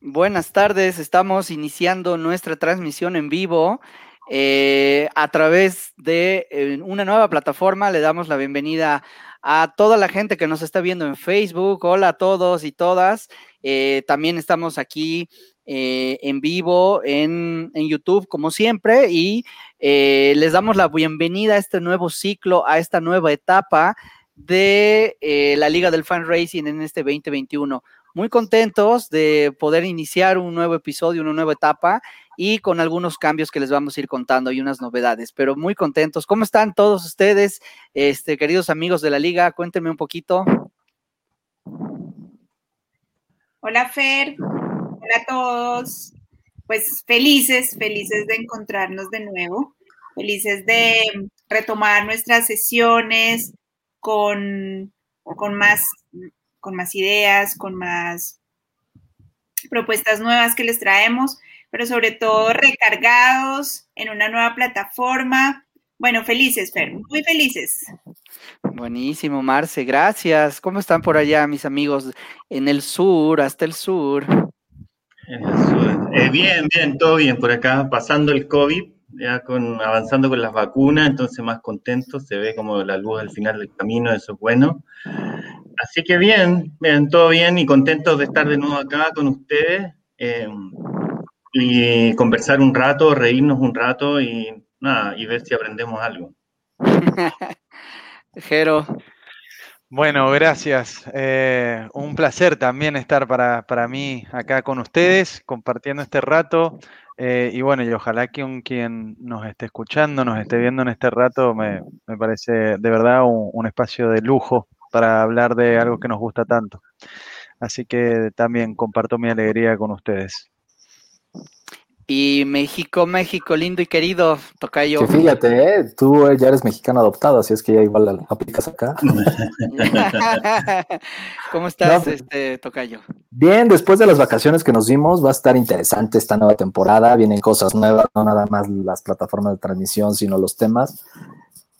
buenas tardes, estamos iniciando nuestra transmisión en vivo eh, a través de eh, una nueva plataforma. Le damos la bienvenida a toda la gente que nos está viendo en Facebook. Hola a todos y todas. Eh, también estamos aquí en vivo en, en, YouTube, como siempre, y les damos la bienvenida a este nuevo ciclo, a esta nueva etapa de la Liga del Fan Racing en este 2021 muy contentos de poder iniciar un nuevo episodio, una nueva etapa y con algunos cambios que les vamos a ir contando y unas novedades, pero muy contentos. ¿Cómo están todos ustedes, este, queridos amigos de la liga? Cuéntenme un poquito. Hola Fer, hola a todos. Pues felices, felices de encontrarnos de nuevo, felices de retomar nuestras sesiones con, con más con más ideas, con más propuestas nuevas que les traemos, pero sobre todo recargados en una nueva plataforma. Bueno, felices, Fer, muy felices. Buenísimo, Marce, gracias. ¿Cómo están por allá, mis amigos, en el sur, hasta el sur? En el sur. Eh, bien, bien, todo bien por acá, pasando el COVID, ya con, avanzando con las vacunas, entonces más contentos, se ve como la luz al final del camino, eso es bueno. Así que bien, bien, todo bien y contentos de estar de nuevo acá con ustedes eh, y conversar un rato, reírnos un rato y nada, y ver si aprendemos algo. Jero. Bueno, gracias. Eh, un placer también estar para, para, mí acá con ustedes, compartiendo este rato. Eh, y bueno, y ojalá que un, quien nos esté escuchando, nos esté viendo en este rato, me, me parece de verdad un, un espacio de lujo para hablar de algo que nos gusta tanto. Así que también comparto mi alegría con ustedes. Y México, México, lindo y querido, Tocayo. Sí, fíjate, ¿eh? tú ya eres mexicano adoptado, así es que ya igual aplicas acá. ¿Cómo estás, este Tocayo? Bien, después de las vacaciones que nos dimos, va a estar interesante esta nueva temporada. Vienen cosas nuevas, no nada más las plataformas de transmisión, sino los temas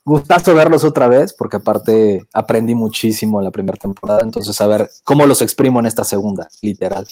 gustazo verlos otra vez, porque aparte aprendí muchísimo en la primera temporada, entonces a ver cómo los exprimo en esta segunda, literal.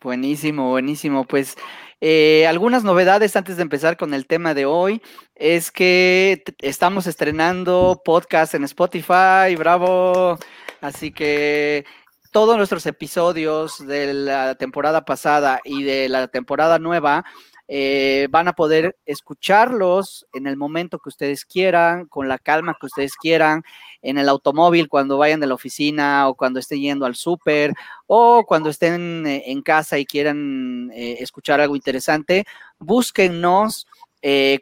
Buenísimo, buenísimo. Pues eh, algunas novedades antes de empezar con el tema de hoy es que estamos estrenando podcast en Spotify, bravo. Así que todos nuestros episodios de la temporada pasada y de la temporada nueva eh, van a poder escucharlos en el momento que ustedes quieran, con la calma que ustedes quieran, en el automóvil cuando vayan de la oficina o cuando estén yendo al súper o cuando estén eh, en casa y quieran eh, escuchar algo interesante, búsquennos.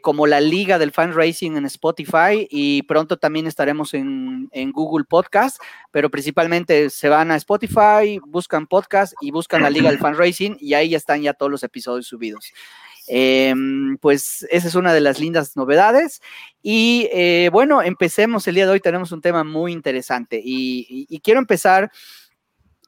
como la Liga del Fan Racing en Spotify y pronto también estaremos en, en, Google Podcast, pero principalmente se van a Spotify, buscan podcast y buscan la Liga del Fan Racing y ahí ya están ya todos los episodios subidos. Em, pues esa es una de las lindas novedades. Y eh, bueno, empecemos. El día de hoy tenemos un tema muy interesante y, quiero empezar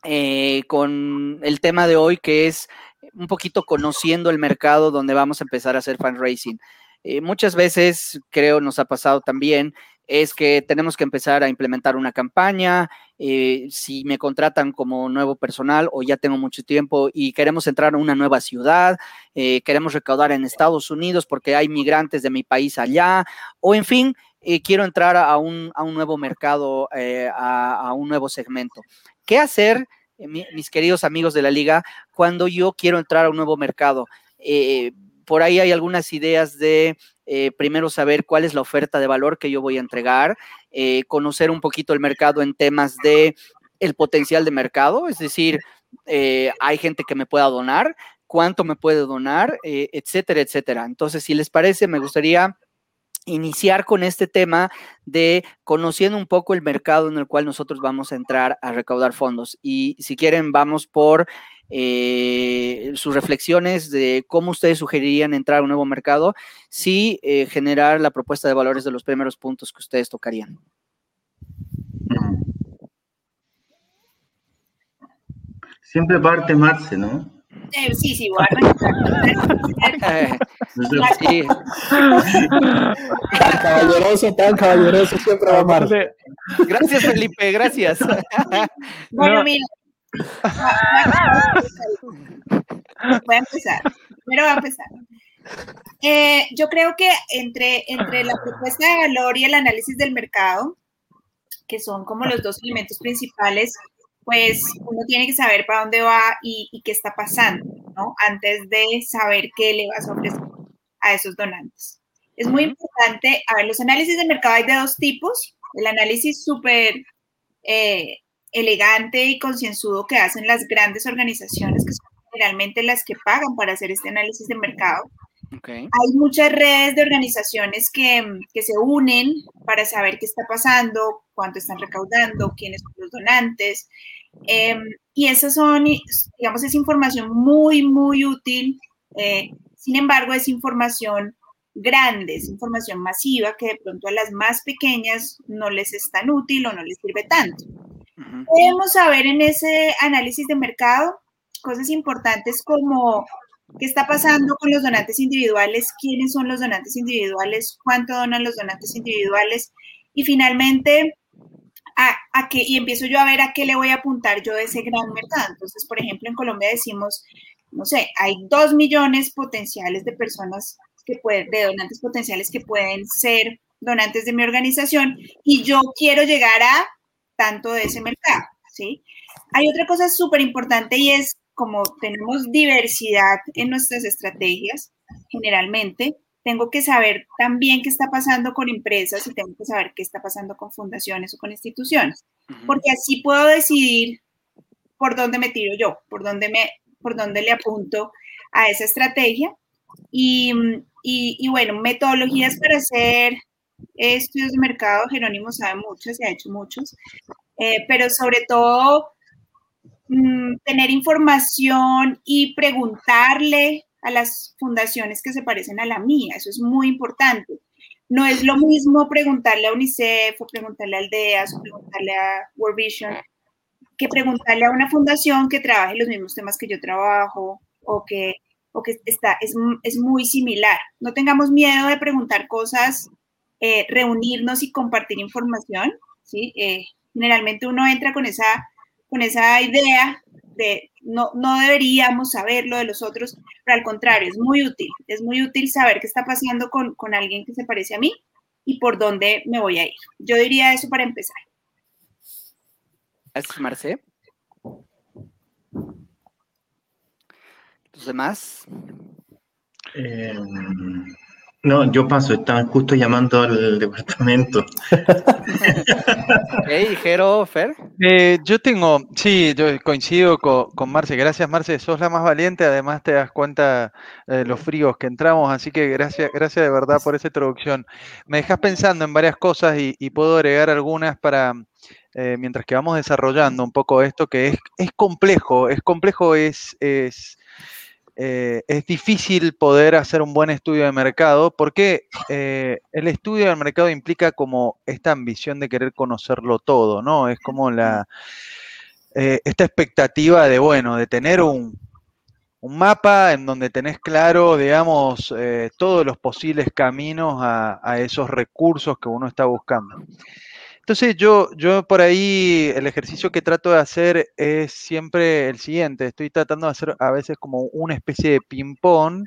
eh, con el tema de hoy que es un poquito conociendo el mercado donde vamos a empezar a hacer fundraising. Eh, muchas veces, creo, nos ha pasado también es que tenemos que empezar a implementar una campaña. Eh, si me contratan como nuevo personal o ya tengo mucho tiempo y queremos entrar a una nueva ciudad, eh, queremos recaudar en Estados Unidos porque hay migrantes de mi país allá, o en fin, eh, quiero entrar a un, nuevo mercado, a, un nuevo segmento. ¿Qué hacer, mis queridos amigos de la liga, cuando yo quiero entrar a un nuevo mercado? por ahí hay algunas ideas de eh, primero saber cuál es la oferta de valor que yo voy a entregar, eh, conocer un poquito el mercado en temas de el potencial de mercado, es decir, eh, hay gente que me pueda donar, cuánto me puede donar, etcétera, etcétera. Entonces, si les parece, me gustaría iniciar con este tema de conociendo un poco el mercado en el cual nosotros vamos a entrar a recaudar fondos. Y si quieren, vamos por eh, sus reflexiones de cómo ustedes sugerirían entrar a un nuevo mercado, si eh, generar la propuesta de valores de los primeros puntos que ustedes tocarían. Siempre parte Marce, ¿no? Eh, sí, sí, igual. sí. Tan caballeroso, tan caballeroso, siempre va Marce. Gracias, Felipe, gracias. Bueno, mira, Voy a empezar. Primero voy a empezar. Eh, yo creo que entre, entre la propuesta de valor y el análisis del mercado, que son como los dos elementos principales, pues uno tiene que saber para dónde va y, qué está pasando, ¿no? Antes de saber qué le vas a ofrecer a esos donantes. Es muy importante, a ver, los análisis de mercado hay de dos tipos. El análisis súper eh, elegante y concienzudo que hacen las grandes organizaciones, que son generalmente las que pagan para hacer este análisis de mercado. Hay muchas redes de organizaciones que, que, se unen para saber qué está pasando, cuánto están recaudando, quiénes son los donantes. Em, y esas son, digamos, es información muy, muy útil. Eh, sin embargo, es información grande, es información masiva que de pronto a las más pequeñas no les es tan útil o no les sirve tanto. Podemos saber en ese análisis de mercado cosas importantes como qué está pasando con los donantes individuales, quiénes son los donantes individuales, cuánto donan los donantes individuales y finalmente a, qué, y empiezo yo a ver a qué le voy a apuntar yo de ese gran mercado. Entonces, por ejemplo, en Colombia decimos, no sé, hay dos millones potenciales de personas que pueden, de donantes potenciales que pueden ser donantes de mi organización y yo quiero llegar a tanto de ese mercado, ¿sí? Hay otra cosa súper importante y es como tenemos diversidad en nuestras estrategias, generalmente, tengo que saber también qué está pasando con empresas y tengo que saber qué está pasando con fundaciones o con instituciones, porque así puedo decidir por dónde me tiro yo, por dónde, me, por dónde le apunto a esa estrategia. Y, y, bueno, metodologías para hacer estudios de mercado, Jerónimo sabe muchos, se ha hecho muchos, eh, pero sobre todo Mm, tener información y preguntarle a las fundaciones que se parecen a la mía. Eso es muy importante. No es lo mismo preguntarle a UNICEF o preguntarle a Aldeas o preguntarle a World Vision que preguntarle a una fundación que trabaje los mismos temas que yo trabajo o que, o que está, es, es muy similar. No tengamos miedo de preguntar cosas, eh, reunirnos y compartir información. ¿sí? Eh, generalmente uno entra con esa con esa idea de no, no deberíamos saber lo de los otros, pero al contrario, es muy útil, es muy útil saber qué está pasando con, con alguien que se parece a mí y por dónde me voy a ir. Yo diría eso para empezar. Gracias, Marce. ¿Los demás? Eh, no, yo paso, estaban justo llamando al departamento. hey, Jero, Fer. Eh, yo tengo, sí, yo coincido con, Marce. Gracias, Marce, sos la más valiente. Además, te das cuenta de los fríos que entramos, así que gracias, gracias de verdad por esa introducción. Me dejas pensando en varias cosas y, puedo agregar algunas para, eh, mientras que vamos desarrollando un poco esto, que es, es complejo, es complejo, es, es eh, es difícil poder hacer un buen estudio de mercado porque eh, el estudio del mercado implica como esta ambición de querer conocerlo todo, ¿no? Es como la, eh, esta expectativa de, bueno, de tener un, mapa en donde tenés claro, digamos, todos los posibles caminos a, a esos recursos que uno está buscando. Entonces yo, yo por ahí el ejercicio que trato de hacer es siempre el siguiente. Estoy tratando de hacer a veces como una especie de ping-pong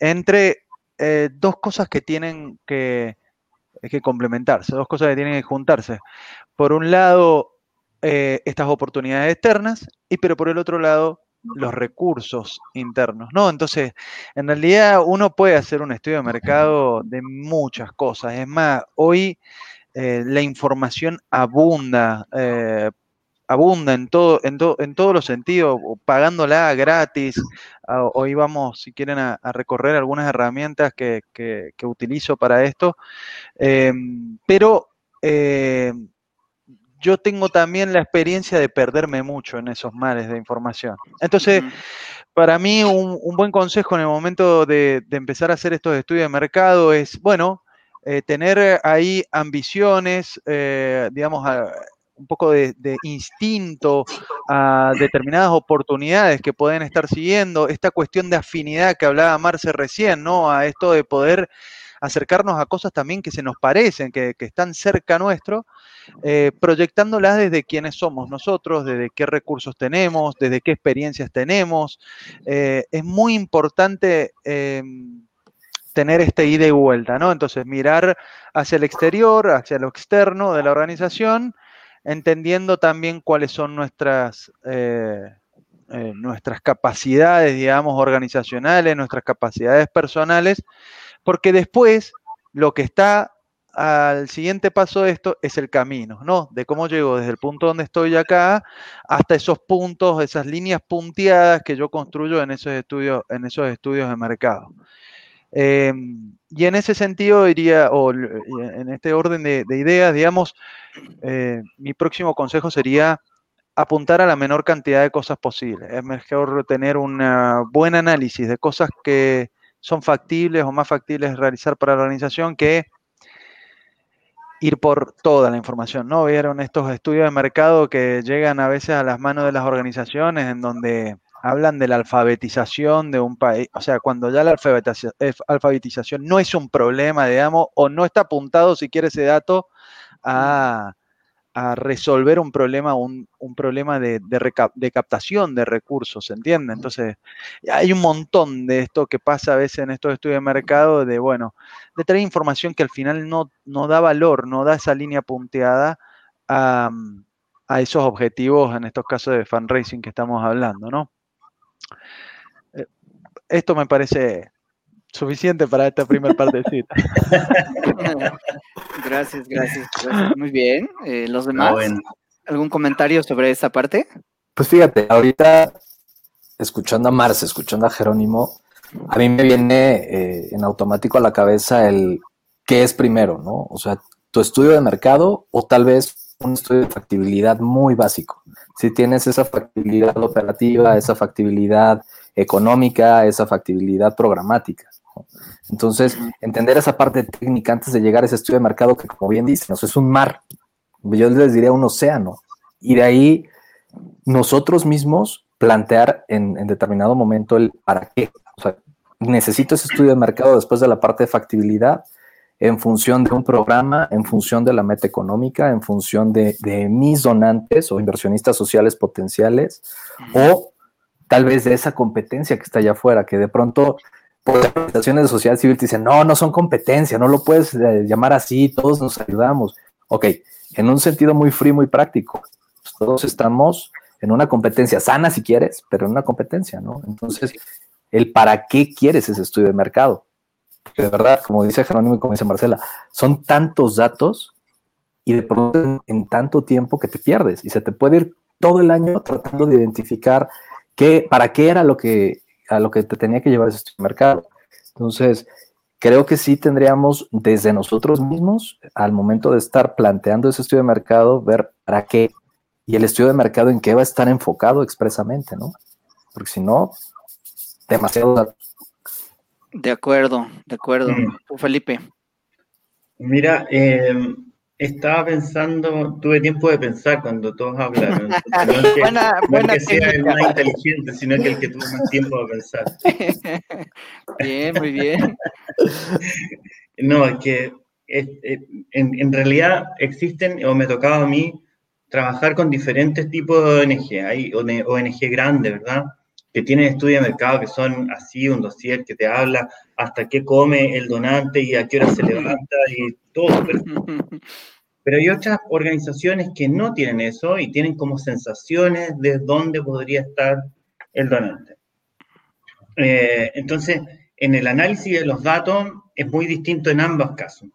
entre eh, dos cosas que tienen que, que, complementarse, dos cosas que tienen que juntarse. Por un lado, eh, estas oportunidades externas, y pero por el otro lado, los recursos internos, ¿no? Entonces, en realidad uno puede hacer un estudio de mercado de muchas cosas. Es más, hoy eh, la información abunda, eh, abunda en, todo, en, en todos los sentidos, pagándola gratis. hoy vamos, si quieren, a, recorrer algunas herramientas que, utilizo para esto. Em, pero eh, yo tengo también la experiencia de perderme mucho en esos mares de información. Entonces, para mí un, buen consejo en el momento de, de, empezar a hacer estos estudios de mercado es, bueno, eh, tener ahí ambiciones, eh, digamos, un poco de, instinto a determinadas oportunidades que pueden estar siguiendo, esta cuestión de afinidad que hablaba Marce recién, ¿no? A esto de poder acercarnos a cosas también que se nos parecen, que, están cerca nuestro, eh, proyectándolas desde quiénes somos nosotros, desde qué recursos tenemos, desde qué experiencias tenemos. Eh, es muy importante em, tener este ida y vuelta, ¿no? Entonces, mirar hacia el exterior, hacia lo externo de la organización, entendiendo también cuáles son nuestras, eh, eh, nuestras capacidades, digamos, organizacionales, nuestras capacidades personales, porque después lo que está al siguiente paso de esto es el camino, ¿no? De cómo llego desde el punto donde estoy acá hasta esos puntos, esas líneas punteadas que yo construyo en esos estudios, en esos estudios de mercado. Em, y en ese sentido diría, o en este orden de, ideas, digamos, eh, mi próximo consejo sería apuntar a la menor cantidad de cosas posibles. Es mejor tener un buen análisis de cosas que son factibles o más factibles realizar para la organización que ir por toda la información, ¿no? Vieron estos estudios de mercado que llegan a veces a las manos de las organizaciones en donde hablan de la alfabetización de un país, o sea, cuando ya la alfabetización no es un problema, digamos, o no está apuntado si quiere ese dato a, resolver un problema, un, problema de, de, captación de recursos, ¿se entiende? Entonces, hay un montón de esto que pasa a veces en estos estudios de mercado, de, bueno, de traer información que al final no, no da valor, no da esa línea punteada a, a esos objetivos, en estos casos de fundraising que estamos hablando, ¿no? Eh, esto me parece suficiente para esta primera partecita. gracias, gracias, Muy bien. Eh, ¿Los demás? ¿Algún comentario sobre esta parte? Pues fíjate, ahorita escuchando a Marce, escuchando a Jerónimo, a mí me viene eh, en automático a la cabeza el qué es primero, ¿no? O sea, tu estudio de mercado o tal vez un estudio de factibilidad muy básico si tienes esa factibilidad operativa, esa factibilidad económica, esa factibilidad programática. Entonces, entender esa parte técnica antes de llegar a ese estudio de mercado que, como bien dicen, es un mar. Yo les diría un océano. Y de ahí nosotros mismos plantear en, en determinado momento el para qué. O sea, necesito ese estudio de mercado después de la parte de factibilidad en función de un programa, en función de la meta económica, en función de, mis donantes o inversionistas sociales potenciales, o tal vez de esa competencia que está allá afuera, que de pronto por las organizaciones de sociedad civil te dicen, no, no son competencia, no lo puedes eh, llamar así, todos nos ayudamos. Ok, en un sentido muy frío, muy práctico, pues todos estamos en una competencia sana si quieres, pero en una competencia, ¿no? Entonces, el para qué quieres ese estudio de mercado de verdad, como dice Jerónimo y como dice Marcela, son tantos datos y de pronto en, tanto tiempo que te pierdes y se te puede ir todo el año tratando de identificar qué, para qué era lo que, a lo que te tenía que llevar ese mercado. Entonces, creo que sí tendríamos desde nosotros mismos, al momento de estar planteando ese estudio de mercado, ver para qué y el estudio de mercado en qué va a estar enfocado expresamente, ¿no? Porque si no, demasiado. De acuerdo, de acuerdo. Mm. Felipe. Mira, em, estaba pensando, tuve tiempo de pensar cuando todos hablaron. No que, buena, no que sea el más inteligente, sino que el que tuvo más tiempo de pensar. bien, muy bien. No, es que en, en, realidad existen, o me tocaba a mí, trabajar con diferentes tipos de ONG. Hay ONG grande, ¿verdad? Que tienen estudios de mercado que son así, un dossier que te habla hasta qué come el donante y a qué hora se levanta y todo. Pero, hay otras organizaciones que no tienen eso y tienen como sensaciones de dónde podría estar el donante. Eh, entonces, en el análisis de los datos es muy distinto en ambos casos.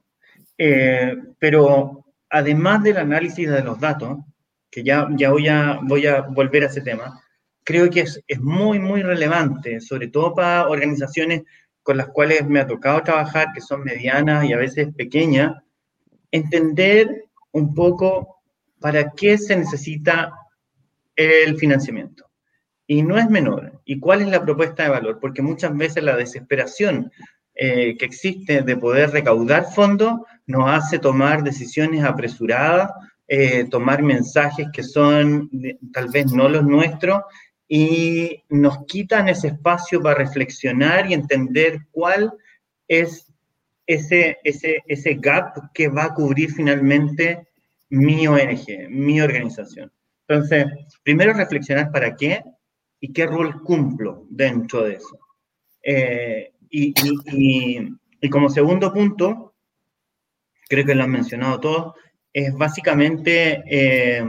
Eh, pero además del análisis de los datos, que ya, ya voy, a, voy a volver a ese tema, creo que es, es, muy, muy relevante, sobre todo para organizaciones con las cuales me ha tocado trabajar, que son medianas y a veces pequeñas, entender un poco para qué se necesita el financiamiento. Y no es menor. ¿Y cuál es la propuesta de valor? Porque muchas veces la desesperación eh, que existe de poder recaudar fondos nos hace tomar decisiones apresuradas, eh, tomar mensajes que son tal vez no los nuestros y nos quitan ese espacio para reflexionar y entender cuál es ese, ese, ese gap que va a cubrir finalmente mi ONG, mi organización. Entonces, primero reflexionar para qué y qué rol cumplo dentro de eso. Eh, y, y, y, como segundo punto, creo que lo han mencionado todos, es básicamente eh,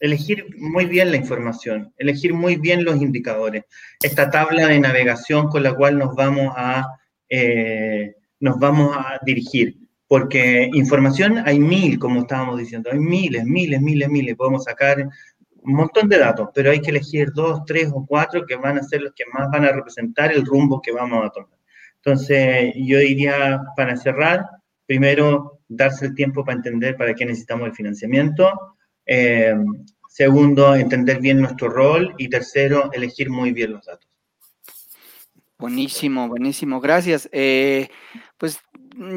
elegir muy bien la información, elegir muy bien los indicadores. Esta tabla de navegación con la cual nos vamos a, eh, nos vamos a dirigir. Porque información hay mil, como estábamos diciendo, hay miles, miles, miles, miles. Podemos sacar un montón de datos, pero hay que elegir dos, tres o cuatro que van a ser los que más van a representar el rumbo que vamos a tomar. Entonces, yo diría, para cerrar, primero, darse el tiempo para entender para qué necesitamos el financiamiento. Eh, segundo, entender bien nuestro rol. Y tercero, elegir muy bien los datos. Buenísimo, buenísimo, gracias. Eh, pues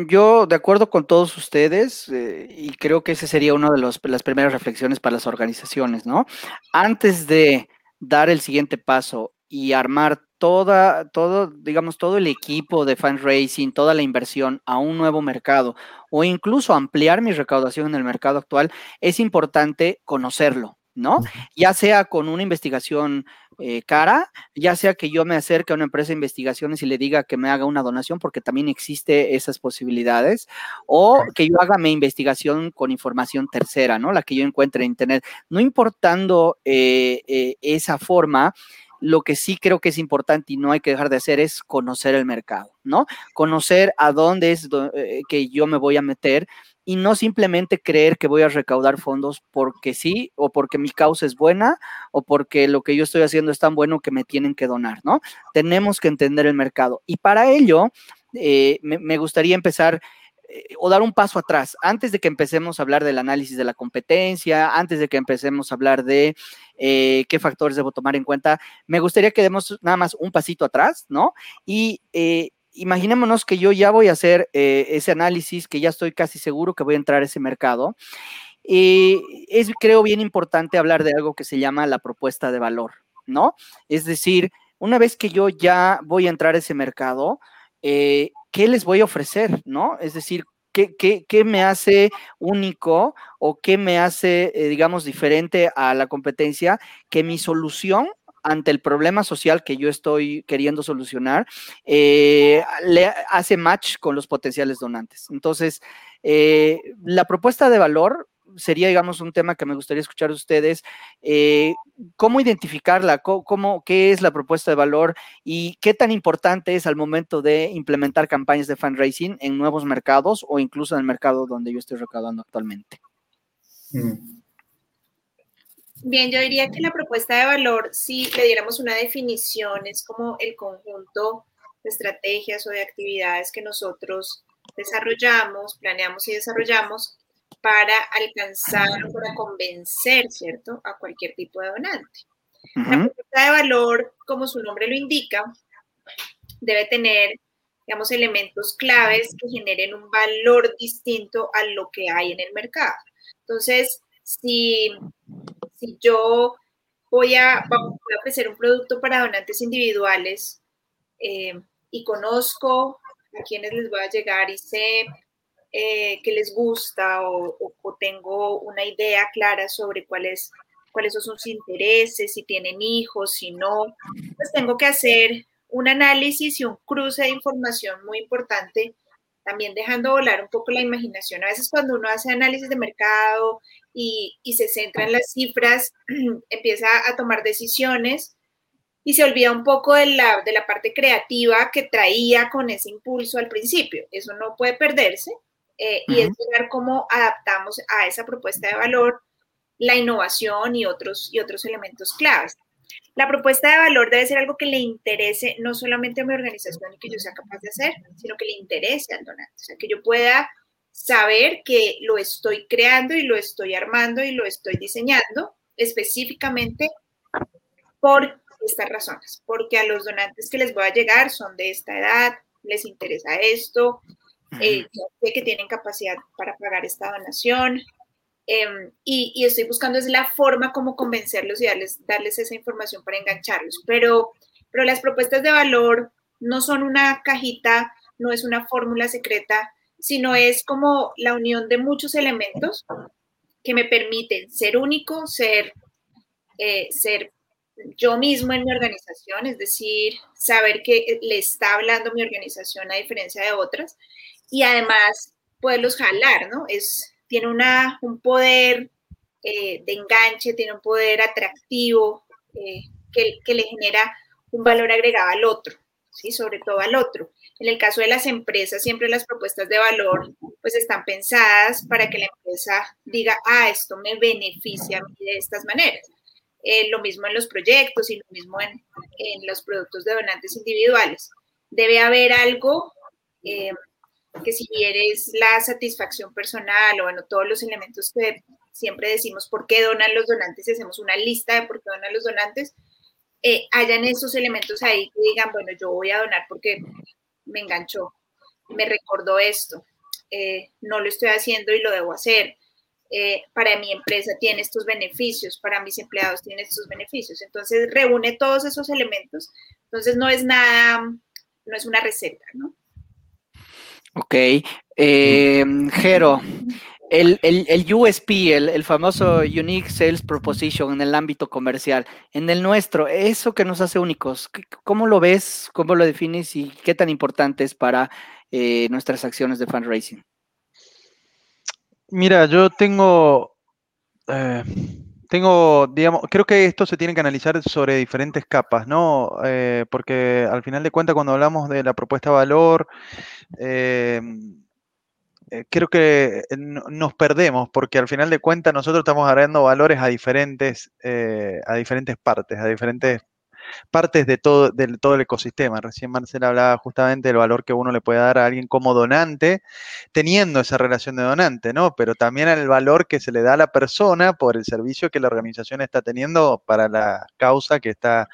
yo, de acuerdo con todos ustedes, eh, y creo que esa sería una de las primeras reflexiones para las organizaciones, ¿no? Antes de dar el siguiente paso y armar toda, todo, digamos, todo el equipo de fundraising, toda la inversión a un nuevo mercado o incluso ampliar mi recaudación en el mercado actual, es importante conocerlo, ¿no? Ya sea con una investigación eh, cara, ya sea que yo me acerque a una empresa de investigaciones y le diga que me haga una donación, porque también existe esas posibilidades, o que yo haga mi investigación con información tercera, ¿no? La que yo encuentre en Internet. No importando eh, eh, esa forma, lo que sí creo que es importante y no hay que dejar de hacer es conocer el mercado, ¿no? Conocer a dónde es que yo me voy a meter y no simplemente creer que voy a recaudar fondos porque sí o porque mi causa es buena o porque lo que yo estoy haciendo es tan bueno que me tienen que donar, ¿no? Tenemos que entender el mercado y para ello eh, me, gustaría empezar eh, o dar un paso atrás, antes de que empecemos a hablar del análisis de la competencia, antes de que empecemos a hablar de eh, qué factores debo tomar en cuenta, me gustaría que demos nada más un pasito atrás, ¿no? Y imaginémonos que yo ya voy a hacer eh, ese análisis, que ya estoy casi seguro que voy a entrar a ese mercado. Es, creo, bien importante hablar de algo que se llama la propuesta de valor, ¿no? Es decir, una vez que yo ya voy a entrar a ese mercado, eh, ¿qué les voy a ofrecer, ¿no? Es decir, ¿Qué, me hace único o qué me hace, eh, digamos, diferente a la competencia? Que mi solución ante el problema social que yo estoy queriendo solucionar, eh, le hace match con los potenciales donantes. Entonces, la propuesta de valor sería, digamos, un tema que me gustaría escuchar de ustedes. Eh, ¿Cómo identificarla? ¿Cómo, ¿Qué es la propuesta de valor? ¿Y qué tan importante es al momento de implementar campañas de fundraising en nuevos mercados o incluso en el mercado donde yo estoy recaudando actualmente? Mm. Bien, yo diría que la propuesta de valor, si le diéramos una definición, es como el conjunto de estrategias o de actividades que nosotros desarrollamos, planeamos y desarrollamos para alcanzar o para convencer, ¿cierto?, a cualquier tipo de donante. La propuesta de valor, como su nombre lo indica, debe tener, digamos, elementos claves que generen un valor distinto a lo que hay en el mercado. Entonces, si si yo voy a, ofrecer un producto para donantes individuales eh, y conozco a quienes les voy a llegar y sé eh, que les gusta o, tengo una idea clara sobre cuáles cuáles son sus intereses, si tienen hijos, si no, pues tengo que hacer un análisis y un cruce de información muy importante, también dejando volar un poco la imaginación. A veces cuando uno hace análisis de mercado y, se centra en las cifras, empieza a tomar decisiones y se olvida un poco de la, de la parte creativa que traía con ese impulso al principio. Eso no puede perderse eh, y es ver cómo adaptamos a esa propuesta de valor la innovación y otros, y otros elementos claves. La propuesta de valor debe ser algo que le interese no solamente a mi organización y que yo sea capaz de hacer, sino que le interese al donante. O sea, que yo pueda saber que lo estoy creando y lo estoy armando y lo estoy diseñando específicamente por estas razones, porque a los donantes que les voy a llegar son de esta edad, les interesa esto, eh, sé que tienen capacidad para pagar esta donación em, y, estoy buscando es la forma como convencerlos y darles, darles esa información para engancharlos, pero, pero las propuestas de valor no son una cajita no es una fórmula secreta, sino es como la unión de muchos elementos que me permiten ser único, ser, eh, ser yo mismo en mi organización, es decir, saber que le está hablando mi organización a diferencia de otras, y además poderlos jalar, ¿no? Es, tiene una, un poder eh, de enganche, tiene un poder atractivo eh, que, que, le genera un valor agregado al otro, ¿sí? Sobre todo al otro. En el caso de las empresas, siempre las propuestas de valor pues están pensadas para que la empresa diga, ah, esto me beneficia a mí de estas maneras. Eh, lo mismo en los proyectos y lo mismo en, en, los productos de donantes individuales. Debe haber algo que si eres la satisfacción personal o bueno, todos los elementos que siempre decimos por qué donan los donantes hacemos una lista de por qué donan los donantes, eh, hayan esos elementos ahí que digan, bueno, yo voy a donar porque me enganchó, me recordó esto, eh, no lo estoy haciendo y lo debo hacer. Eh, para mi empresa tiene estos beneficios, para mis empleados tiene estos beneficios. Entonces reúne todos esos elementos. Entonces no es nada, no es una receta, ¿no? Ok. Eh, Jero, el, el, USP, el, el, famoso Unique Sales Proposition en el ámbito comercial, en el nuestro, eso que nos hace únicos, ¿cómo lo ves? ¿Cómo lo defines? ¿Y qué tan importante es para eh, nuestras acciones de fundraising? Mira, yo tengo, eh, tengo, digamos, creo que esto se tiene que analizar sobre diferentes capas, ¿no? Eh, porque al final de cuentas, cuando hablamos de la propuesta de valor, eh, eh, creo que nos perdemos porque al final de cuentas nosotros estamos agregando valores a diferentes, a diferentes partes, a diferentes partes de todo, de todo el ecosistema. Recién Marcela hablaba justamente del valor que uno le puede dar a alguien como donante, teniendo esa relación de donante, ¿no? Pero también el valor que se le da a la persona por el servicio que la organización está teniendo para la causa que está,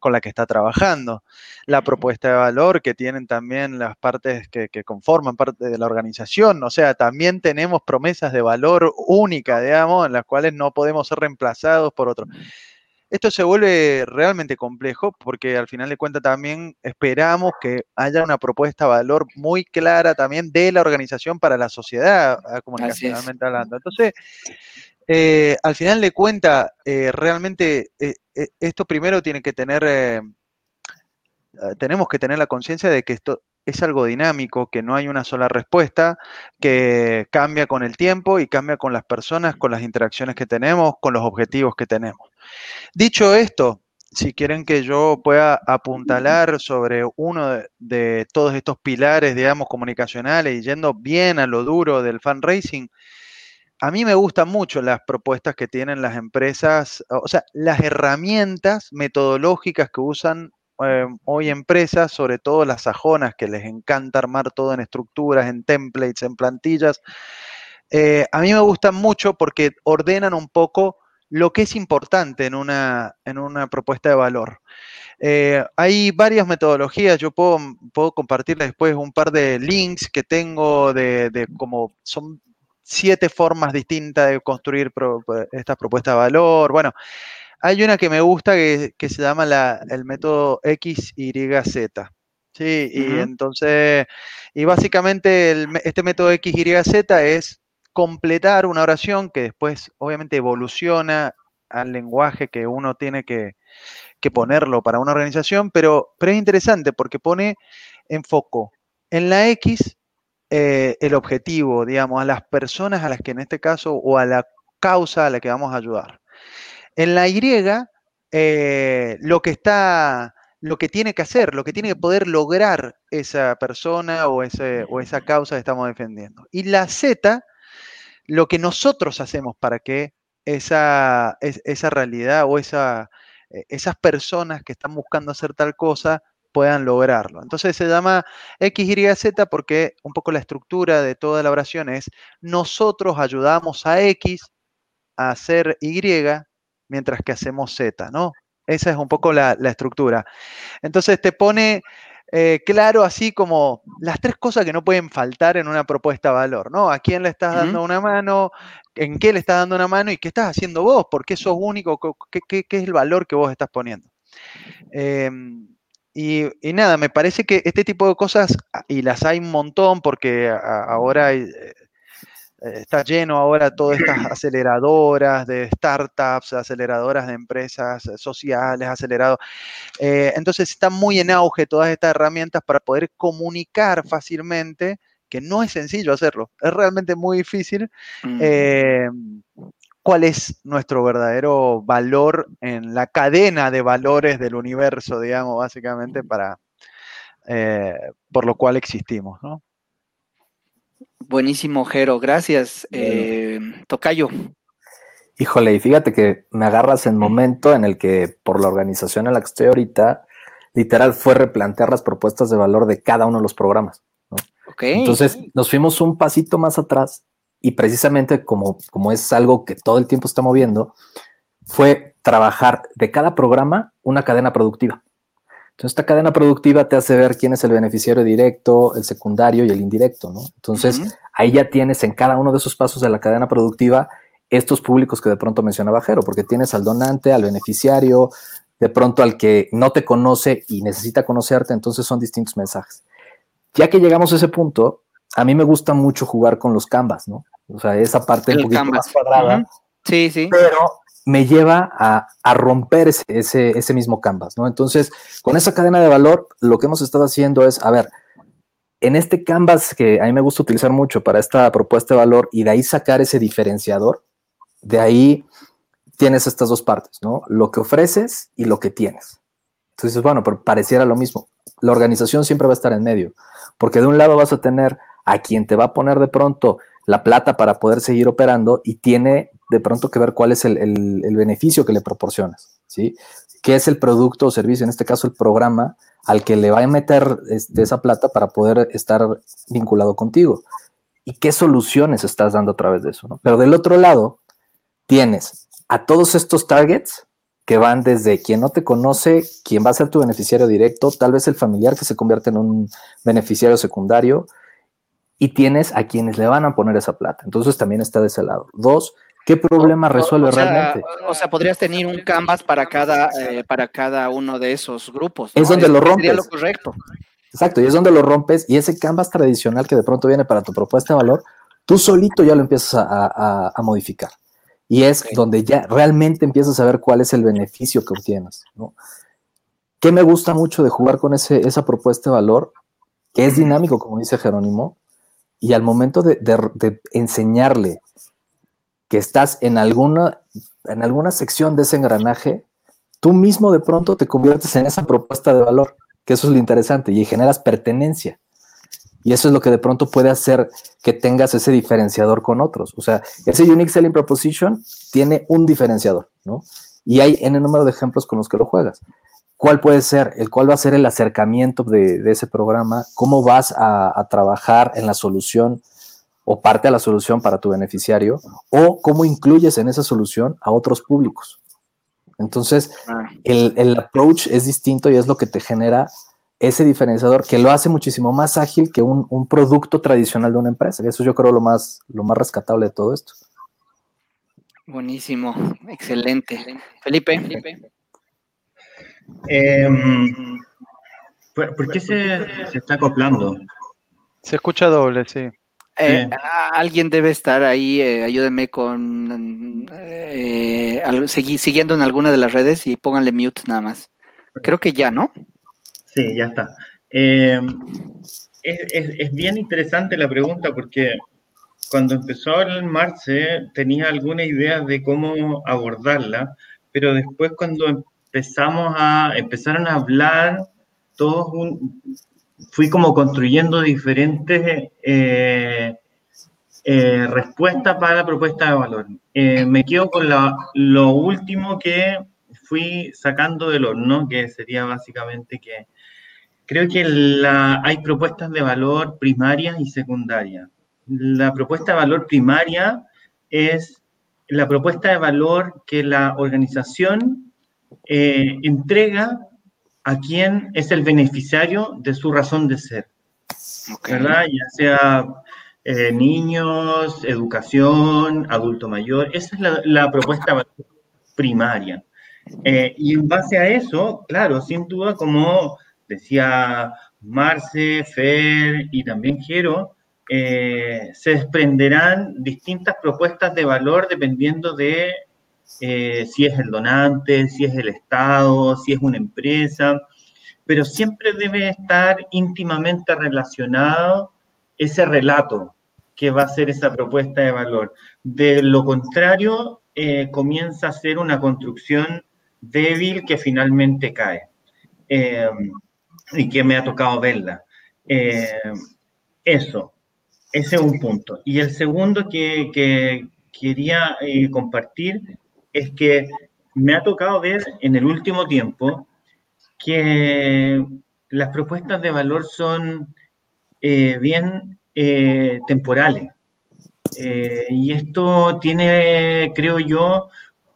con la que está trabajando. La propuesta de valor que tienen también las partes que, que conforman parte de la organización. O sea, también tenemos promesas de valor única, digamos, en las cuales no podemos ser reemplazados por otros. Esto se vuelve realmente complejo porque al final de cuentas también esperamos que haya una propuesta de valor muy clara también de la organización para la sociedad, ah, comunicacionalmente hablando. Entonces, eh, al final de cuentas, eh, realmente eh, esto primero tiene que tener, eh, tenemos que tener la conciencia de que esto es algo dinámico, que no hay una sola respuesta, que cambia con el tiempo y cambia con las personas, con las interacciones que tenemos, con los objetivos que tenemos. Dicho esto, si quieren que yo pueda apuntalar sobre uno de, todos estos pilares, digamos, comunicacionales y yendo bien a lo duro del fundraising, a mí me gustan mucho las propuestas que tienen las empresas, o sea, las herramientas metodológicas que usan eh, hoy empresas, sobre todo las sajonas, que les encanta armar todo en estructuras, en templates, en plantillas. Eh, a mí me gustan mucho porque ordenan un poco lo que es importante en una, en una propuesta de valor. Eh, hay varias metodologías, yo puedo, puedo compartirles después un par de links que tengo de, de como son siete formas distintas de construir pro, estas propuestas de valor. Bueno, hay una que me gusta que, que se llama la, el método XYZ. Sí, y uh -huh. entonces, y básicamente el, este método XYZ es completar una oración que después obviamente evoluciona al lenguaje que uno tiene que, que ponerlo para una organización, pero, pero es interesante porque pone en foco en la X eh, el objetivo, digamos, a las personas a las que en este caso, o a la causa a la que vamos a ayudar. En la Y, eh, lo que está, lo que tiene que hacer, lo que tiene que poder lograr esa persona o, ese, o esa causa que estamos defendiendo. Y la Z, lo que nosotros hacemos para que esa, esa realidad o esa, eh, esas personas que están buscando hacer tal cosa puedan lograrlo. Entonces se llama XYZ porque un poco la estructura de toda la oración es nosotros ayudamos a X a hacer Y mientras que hacemos Z, ¿no? Esa es un poco la, la estructura. Entonces te pone eh, claro así como las tres cosas que no pueden faltar en una propuesta de valor, ¿no? ¿A quién le estás uh -huh. dando una mano? ¿En qué le estás dando una mano? ¿Y qué estás haciendo vos? ¿Por qué sos único? ¿Qué, qué, qué es el valor que vos estás poniendo? Eh, y, nada, me parece que este tipo de cosas, y las hay un montón, porque ahora eh, está lleno ahora todas estas aceleradoras de startups, aceleradoras de empresas sociales, acelerados. Eh, entonces está muy en auge todas estas herramientas para poder comunicar fácilmente, que no es sencillo hacerlo, es realmente muy difícil. Eh, cuál es nuestro verdadero valor en la cadena de valores del universo, digamos, básicamente, para, eh, por lo cual existimos, ¿no? Buenísimo, Jero, gracias. Eh, tocayo. Híjole, y fíjate que me agarras en momento en el que, por la organización en la que estoy ahorita, literal fue replantear las propuestas de valor de cada uno de los programas. ¿no? Entonces, nos fuimos un pasito más atrás y precisamente como, como es algo que todo el tiempo está moviendo, fue trabajar de cada programa una cadena productiva. Entonces, esta cadena productiva te hace ver quién es el beneficiario directo, el secundario y el indirecto, ¿no? Entonces, ahí ya tienes en cada uno de esos pasos de la cadena productiva estos públicos que de pronto mencionaba Jero, porque tienes al donante, al beneficiario, de pronto al que no te conoce y necesita conocerte, entonces son distintos mensajes. Ya que llegamos a ese punto, a mí me gusta mucho jugar con los canvas, ¿no? O sea, esa parte un poquito más cuadrada. Sí, sí. Pero me lleva a, romper ese, ese, mismo canvas, ¿no? Entonces, con esa cadena de valor, lo que hemos estado haciendo es, a ver, en este canvas que a mí me gusta utilizar mucho para esta propuesta de valor y de ahí sacar ese diferenciador, de ahí tienes estas dos partes, ¿no? Lo que ofreces y lo que tienes. Entonces, bueno, pero pareciera lo mismo. La organización siempre va a estar en medio, porque de un lado vas a tener a quien te va a poner de pronto la plata para poder seguir operando y tiene de pronto que ver cuál es el, beneficio que le proporcionas, ¿sí? ¿Qué es el producto o servicio, en este caso el programa, al que le va a meter este, esa plata para poder estar vinculado contigo? ¿Y qué soluciones estás dando a través de eso? Pero del otro lado, tienes a todos estos targets que van desde quien no te conoce, quien va a ser tu beneficiario directo, tal vez el familiar que se convierte en un beneficiario secundario, y tienes a quienes le van a poner esa plata. Entonces también está de ese lado. Dos, ¿qué problema resuelve realmente? O sea, podrías tener un canvas para cada, eh, para cada uno de esos grupos. Es donde lo rompes. Sería lo correcto. Exacto, y es donde lo rompes y ese canvas tradicional que de pronto viene para tu propuesta de valor, tú solito ya lo empiezas a, modificar. Y es donde ya realmente empiezas a ver cuál es el beneficio que obtienes. ¿no? ¿Qué me gusta mucho de jugar con ese, esa propuesta de valor? Que es dinámico, como dice Jerónimo, y al momento de, enseñarle que estás en alguna, en alguna sección de ese engranaje, tú mismo de pronto te conviertes en esa propuesta de valor, que eso es lo interesante, y generas pertenencia. Y eso es lo que de pronto puede hacer que tengas ese diferenciador con otros. O sea, ese Unique Selling Proposition tiene un diferenciador, ¿no? Y hay en el número de ejemplos con los que lo juegas cuál puede ser, el cuál va a ser el acercamiento de, ese programa, cómo vas a, trabajar en la solución o parte de la solución para tu beneficiario, o cómo incluyes en esa solución a otros públicos. Entonces, ah. el, approach es distinto y es lo que te genera ese diferenciador que lo hace muchísimo más ágil que un, producto tradicional de una empresa. Eso yo creo lo más, lo más rescatable de todo esto. Buenísimo, excelente. Felipe. Felipe. Em, ¿por, qué se, está acoplando? Se escucha doble, sí. Eh, alguien debe estar ahí, eh, ayúdenme con eh, siguiendo en alguna de las redes y pónganle mute nada más. Creo que ya, ¿no? Sí, ya está. Em, es, bien interesante la pregunta porque cuando empezó el Marce tenía alguna idea de cómo abordarla, pero después cuando empezamos a, empezaron a hablar, todos fui como construyendo diferentes eh, eh, respuestas para la propuesta de valor. Eh, me quedo con lo último que fui sacando del horno, que sería básicamente que creo que la, hay propuestas de valor primarias y secundarias. La propuesta de valor primaria es la propuesta de valor que la organización entrega a quien es el beneficiario de su razón de ser. ¿Verdad? Ya sea eh, niños, educación, adulto mayor. Esa es la, propuesta primaria. Eh, y en base a eso, claro, sin duda, como decía Marce, Fer y también Jero, eh, se desprenderán distintas propuestas de valor dependiendo de eh, si es el donante, si es el Estado, si es una empresa, pero siempre debe estar íntimamente relacionado ese relato que va a ser esa propuesta de valor. De lo contrario, eh, comienza a ser una construcción débil que finalmente cae y que me ha tocado verla. eso, ese es un punto. Y el segundo que, quería eh, compartir es que me ha tocado ver en el último tiempo que las propuestas de valor son eh, bien eh, temporales. y esto tiene, creo yo,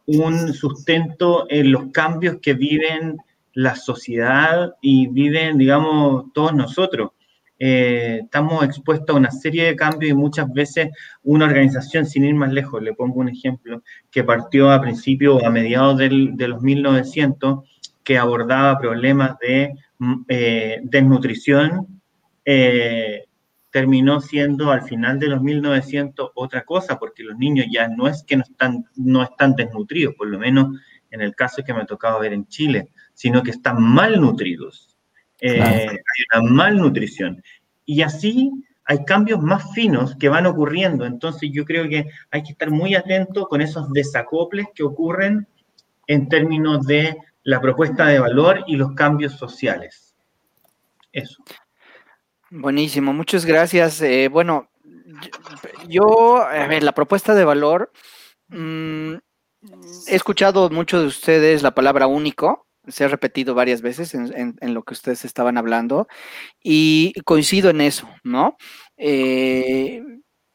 un sustento en los cambios que viven la sociedad y viven, digamos, todos nosotros. Eh, estamos expuestos a una serie de cambios y muchas veces una organización, sin ir más lejos, le pongo un ejemplo, que partió a principios o a mediados del, de los 1900, que abordaba problemas de mm, eh, desnutrición, eh, terminó siendo al final de los 1900 otra cosa, porque los niños ya no es que no están, no están desnutridos, por lo menos en el caso que me ha tocado ver en Chile, sino que están malnutridos eh, hay una malnutrición. Y así hay cambios más finos que van ocurriendo. Entonces yo creo que hay que estar muy atento con esos desacoples que ocurren en términos de la propuesta de valor y los cambios sociales. Eso. Buenísimo, muchas gracias. Eh, bueno, yo, a ver, la propuesta de valor, mm, he escuchado mucho de ustedes la palabra único se ha repetido varias veces en, lo que ustedes estaban hablando y coincido en eso, ¿no? Eh,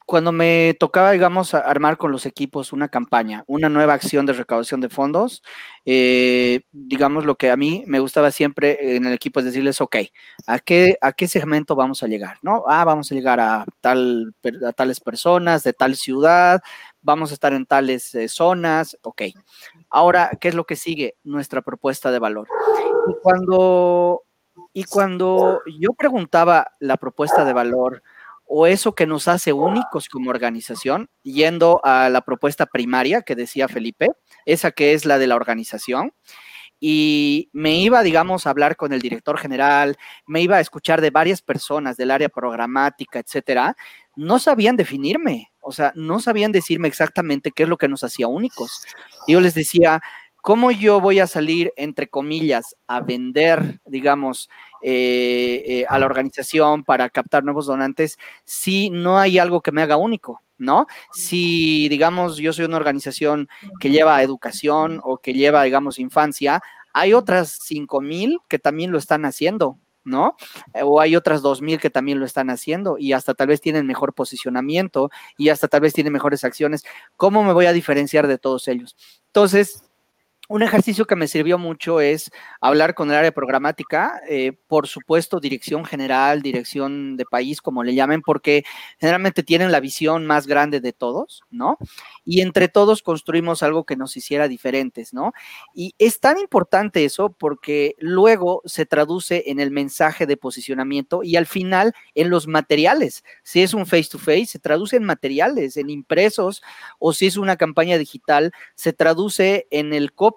cuando me tocaba, digamos, armar con los equipos una campaña, una nueva acción de recaudación de fondos, eh, digamos, lo que a mí me gustaba siempre en el equipo es decirles, ok, ¿a qué, a qué segmento vamos a llegar? ¿No? Ah, vamos a llegar a, tal, a tales personas de tal ciudad, vamos a estar en tales eh, zonas, ok. Ahora, ¿qué es lo que sigue? Nuestra propuesta de valor. Y cuando, y cuando yo preguntaba la propuesta de valor o eso que nos hace únicos como organización, yendo a la propuesta primaria que decía Felipe, esa que es la de la organización, y me iba, digamos, a hablar con el director general, me iba a escuchar de varias personas del área programática, etcétera, no sabían definirme, o sea, no sabían decirme exactamente qué es lo que nos hacía únicos. Yo les decía, ¿cómo yo voy a salir, entre comillas, a vender, digamos, eh, eh, a la organización para captar nuevos donantes si no hay algo que me haga único? ¿no? Si, digamos, yo soy una organización que lleva educación o que lleva, digamos, infancia, hay otras cinco mil que también lo están haciendo, ¿no? O hay otras dos mil que también lo están haciendo y hasta tal vez tienen mejor posicionamiento y hasta tal vez tienen mejores acciones. ¿Cómo me voy a diferenciar de todos ellos? Entonces, un ejercicio que me sirvió mucho es hablar con el área programática, eh, por supuesto, dirección general, dirección de país, como le llamen, porque generalmente tienen la visión más grande de todos, ¿no? Y entre todos construimos algo que nos hiciera diferentes, ¿no? Y es tan importante eso porque luego se traduce en el mensaje de posicionamiento y al final en los materiales. Si es un face to face, se traduce en materiales, en impresos, o si es una campaña digital, se traduce en el copy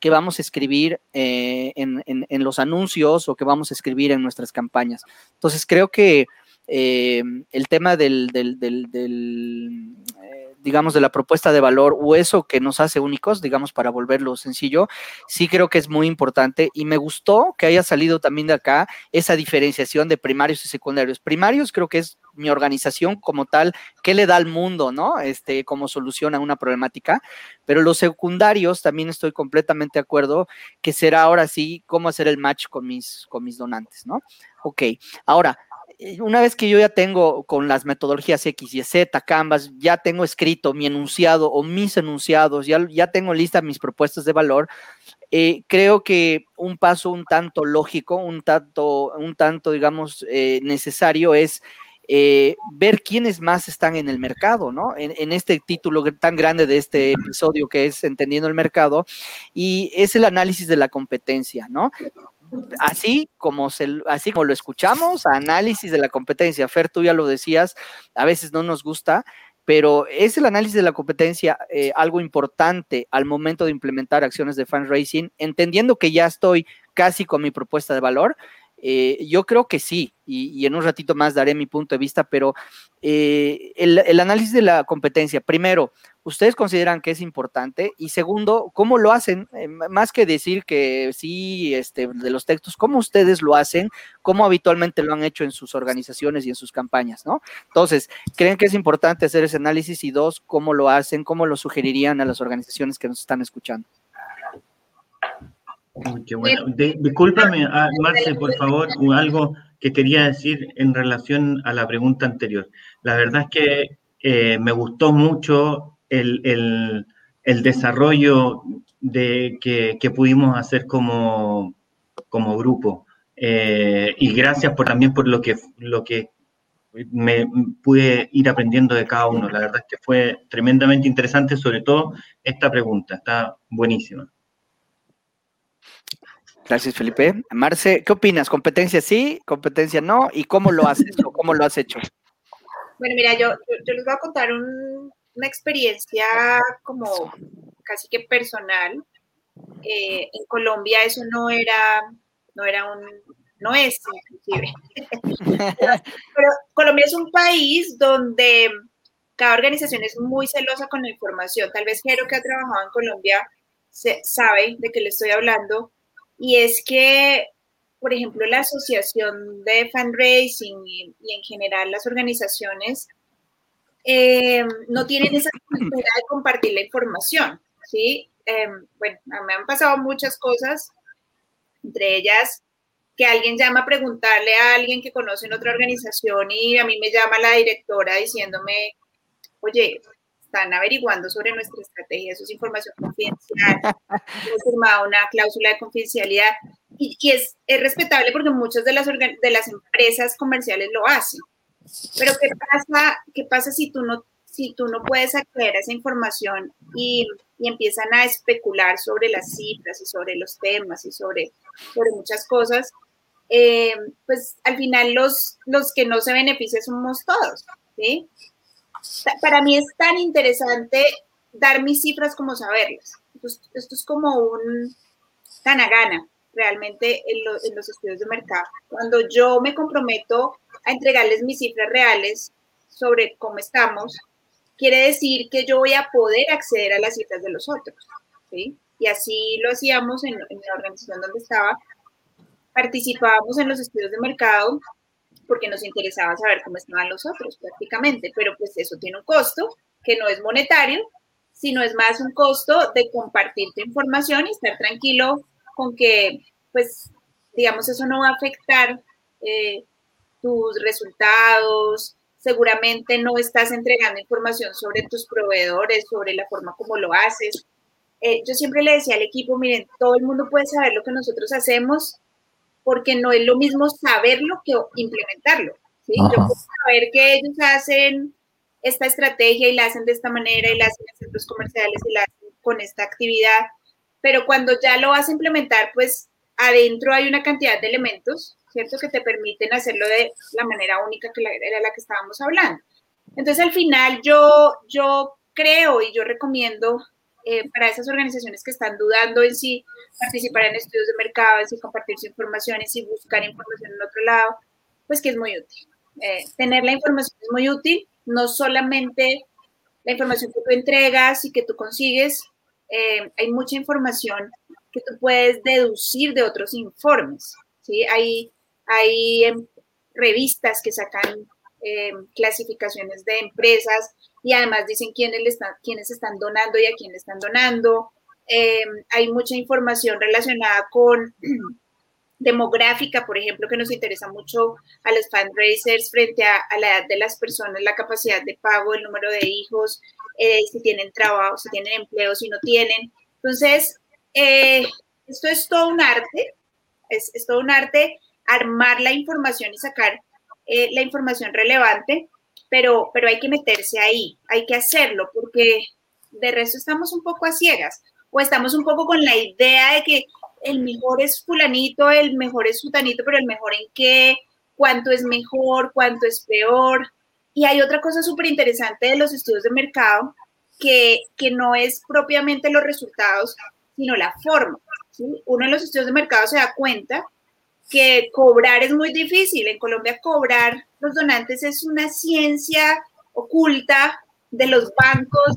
que vamos a escribir eh, en, los anuncios o que vamos a escribir en nuestras campañas. Entonces, creo que eh, el tema del, eh, digamos, de la propuesta de valor o eso que nos hace únicos, digamos, para volverlo sencillo, sí creo que es muy importante y me gustó que haya salido también de acá esa diferenciación de primarios y secundarios. Primarios creo que es mi organización como tal, qué le da al mundo, ¿no? Este, como solución a una problemática. Pero los secundarios también estoy completamente de acuerdo que será ahora sí cómo hacer el match con mis, con mis donantes, ¿no? Ok, ahora, una vez que yo ya tengo con las metodologías X y Z, Canvas, ya tengo escrito mi enunciado o mis enunciados, ya, ya tengo lista mis propuestas de valor, eh, creo que un paso un tanto lógico, un tanto, un tanto digamos, eh, necesario es eh, ver quiénes más están en el mercado, ¿no? En, este título tan grande de este episodio que es Entendiendo el Mercado, y es el análisis de la competencia, ¿no? Así como, se, así como lo escuchamos, análisis de la competencia. Fer, tú ya lo decías, a veces no nos gusta, pero es el análisis de la competencia eh, algo importante al momento de implementar acciones de fundraising, entendiendo que ya estoy casi con mi propuesta de valor. Eh, yo creo que sí, y, en un ratito más daré mi punto de vista, pero eh, el, análisis de la competencia, primero, ¿ustedes consideran que es importante? Y segundo, ¿cómo lo hacen? Eh, más que decir que sí, este, de los textos, ¿cómo ustedes lo hacen? ¿Cómo habitualmente lo han hecho en sus organizaciones y en sus campañas? ¿no? Entonces, ¿creen que es importante hacer ese análisis? Y dos, ¿cómo lo hacen? ¿Cómo lo sugerirían a las organizaciones que nos están escuchando? Qué bueno. discúlpame, ah, Marce, por favor, algo que quería decir en relación a la pregunta anterior. La verdad es que eh, me gustó mucho el, desarrollo de, que, pudimos hacer como, como grupo. Eh, y gracias por, también por lo que, lo que me pude ir aprendiendo de cada uno. La verdad es que fue tremendamente interesante, sobre todo esta pregunta. Está buenísima. Gracias, Felipe. Marce, ¿qué opinas? ¿Competencia sí, competencia no? ¿Y cómo lo haces o cómo lo has hecho? Bueno, mira, yo, yo, les voy a contar una experiencia como casi que personal. Eh, en Colombia eso no era, no era un, no es inclusive. Pero Colombia es un país donde cada organización es muy celosa con la información. Tal vez Jero que ha trabajado en Colombia se, sabe de qué le estoy hablando y es que, por ejemplo, la asociación de fundraising y, en general las organizaciones eh, no tienen esa cultura de compartir la información, ¿sí? Em, bueno, me han pasado muchas cosas, entre ellas que alguien llama a preguntarle a alguien que conoce en otra organización y a mí me llama la directora diciéndome, oye, están averiguando sobre nuestra estrategia, eso es información confidencial, hemos firmado una cláusula de confidencialidad y, es, es, respetable porque muchas de las, de las empresas comerciales lo hacen. Pero ¿qué pasa, qué pasa si, tú no, si tú no puedes acceder a esa información y, y empiezan a especular sobre las cifras y sobre los temas y sobre, sobre muchas cosas? Eh, pues al final los, los que no se benefician somos todos, ¿sí? Para mí es tan interesante dar mis cifras como saberlas. Esto, es como un gana gana realmente en, los estudios de mercado. Cuando yo me comprometo a entregarles mis cifras reales sobre cómo estamos, quiere decir que yo voy a poder acceder a las cifras de los otros. ¿sí? Y así lo hacíamos en, en la organización donde estaba. Participábamos en los estudios de mercado porque nos interesaba saber cómo estaban los otros prácticamente, pero pues eso tiene un costo que no es monetario, sino es más un costo de compartir tu información y estar tranquilo con que, pues, digamos, eso no va a afectar eh, tus resultados, seguramente no estás entregando información sobre tus proveedores, sobre la forma como lo haces. Eh, yo siempre le decía al equipo, miren, todo el mundo puede saber lo que nosotros hacemos, porque no es lo mismo saberlo que implementarlo. ¿sí? Yo puedo saber que ellos hacen esta estrategia y la hacen de esta manera y la hacen en centros comerciales y la hacen con esta actividad, pero cuando ya lo vas a implementar, pues adentro hay una cantidad de elementos, ¿cierto? Que te permiten hacerlo de la manera única que era la que estábamos hablando. Entonces, al final, yo, yo creo y yo recomiendo eh, para esas organizaciones que están dudando en si participar en estudios de mercado, en si compartir su información, en si buscar información en otro lado, pues que es muy útil. Eh, tener la información es muy útil, no solamente la información que tú entregas y que tú consigues, eh, hay mucha información que tú puedes deducir de otros informes. ¿sí? Hay, hay em, revistas que sacan clasificaciones de empresas y además dicen quiénes, le están, quiénes están donando y a quién le están donando. Em, hay mucha información relacionada con demográfica, por ejemplo, que nos interesa mucho a los fundraisers frente a, la edad de las personas, la capacidad de pago, el número de hijos, eh, si tienen trabajo, si tienen empleo, si no tienen. Entonces, eh, esto es todo un arte, es, es, todo un arte armar la información y sacar eh, la información relevante pero, pero hay que meterse ahí, hay que hacerlo, porque de resto estamos un poco a ciegas o estamos un poco con la idea de que el mejor es fulanito, el mejor es sutanito, pero el mejor en qué, cuánto es mejor, cuánto es peor. Y hay otra cosa súper interesante de los estudios de mercado, que, que, no es propiamente los resultados, sino la forma. Uno de los estudios de mercado se da cuenta que cobrar es muy difícil. En Colombia cobrar los donantes es una ciencia oculta de los bancos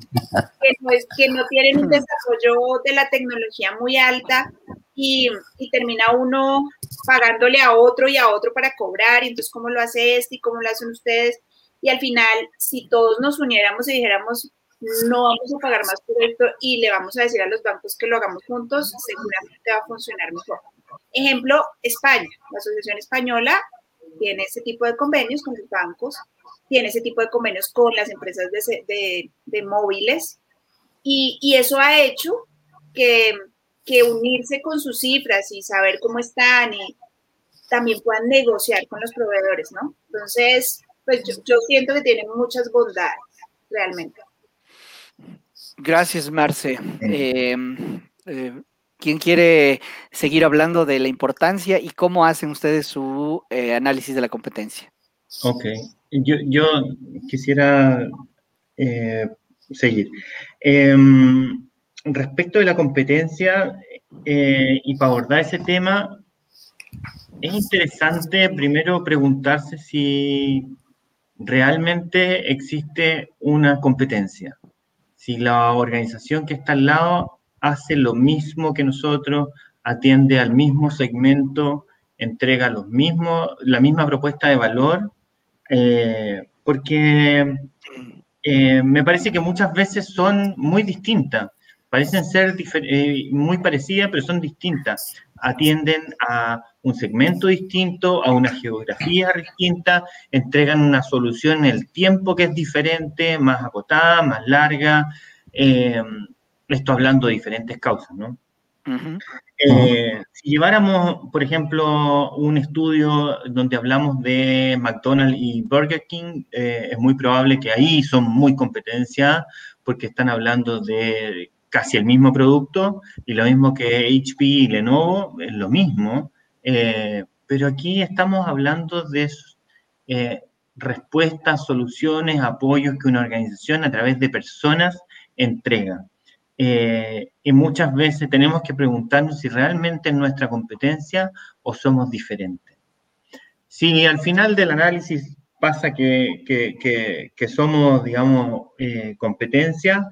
que no, es, que no tienen un desarrollo de la tecnología muy alta y, y, termina uno pagándole a otro y a otro para cobrar y entonces cómo lo hace este y cómo lo hacen ustedes y al final si todos nos uniéramos y dijéramos no vamos a pagar más por esto y le vamos a decir a los bancos que lo hagamos juntos, seguramente va a funcionar mejor. Ejemplo, España. La Asociación Española tiene ese tipo de convenios con los bancos, tiene ese tipo de convenios con las empresas de, de, móviles y, y, eso ha hecho que, que unirse con sus cifras y saber cómo están y también puedan negociar con los proveedores, ¿no? Entonces, pues yo, yo siento que tienen muchas bondades, realmente. Gracias, Marce. Eh, eh, ¿Quién quiere seguir hablando de la importancia y cómo hacen ustedes su eh, análisis de la competencia? Ok, yo, quisiera seguir. Em, respecto de la competencia y para abordar ese tema, es interesante primero preguntarse si realmente existe una competencia si la organización que está al lado hace lo mismo que nosotros, atiende al mismo segmento, entrega los la misma propuesta de valor, eh, porque eh, me parece que muchas veces son muy distintas, parecen ser eh, muy parecidas, pero son distintas. Atienden a un segmento distinto, a una geografía distinta, entregan una solución en el tiempo que es diferente, más acotada, más larga. Esto hablando de diferentes causas, ¿no? Eh, si lleváramos, por ejemplo, un estudio donde hablamos de McDonald's y Burger King, eh, es muy probable que ahí son muy competencia porque están hablando de casi el mismo producto y lo mismo que HP y Lenovo, es lo mismo. Eh, pero aquí estamos hablando de respuestas, soluciones, apoyos que una organización a través de personas entrega. Eh, y muchas veces tenemos que preguntarnos si realmente es nuestra competencia o somos diferentes. Si al final del análisis pasa que, que somos, digamos, competencia,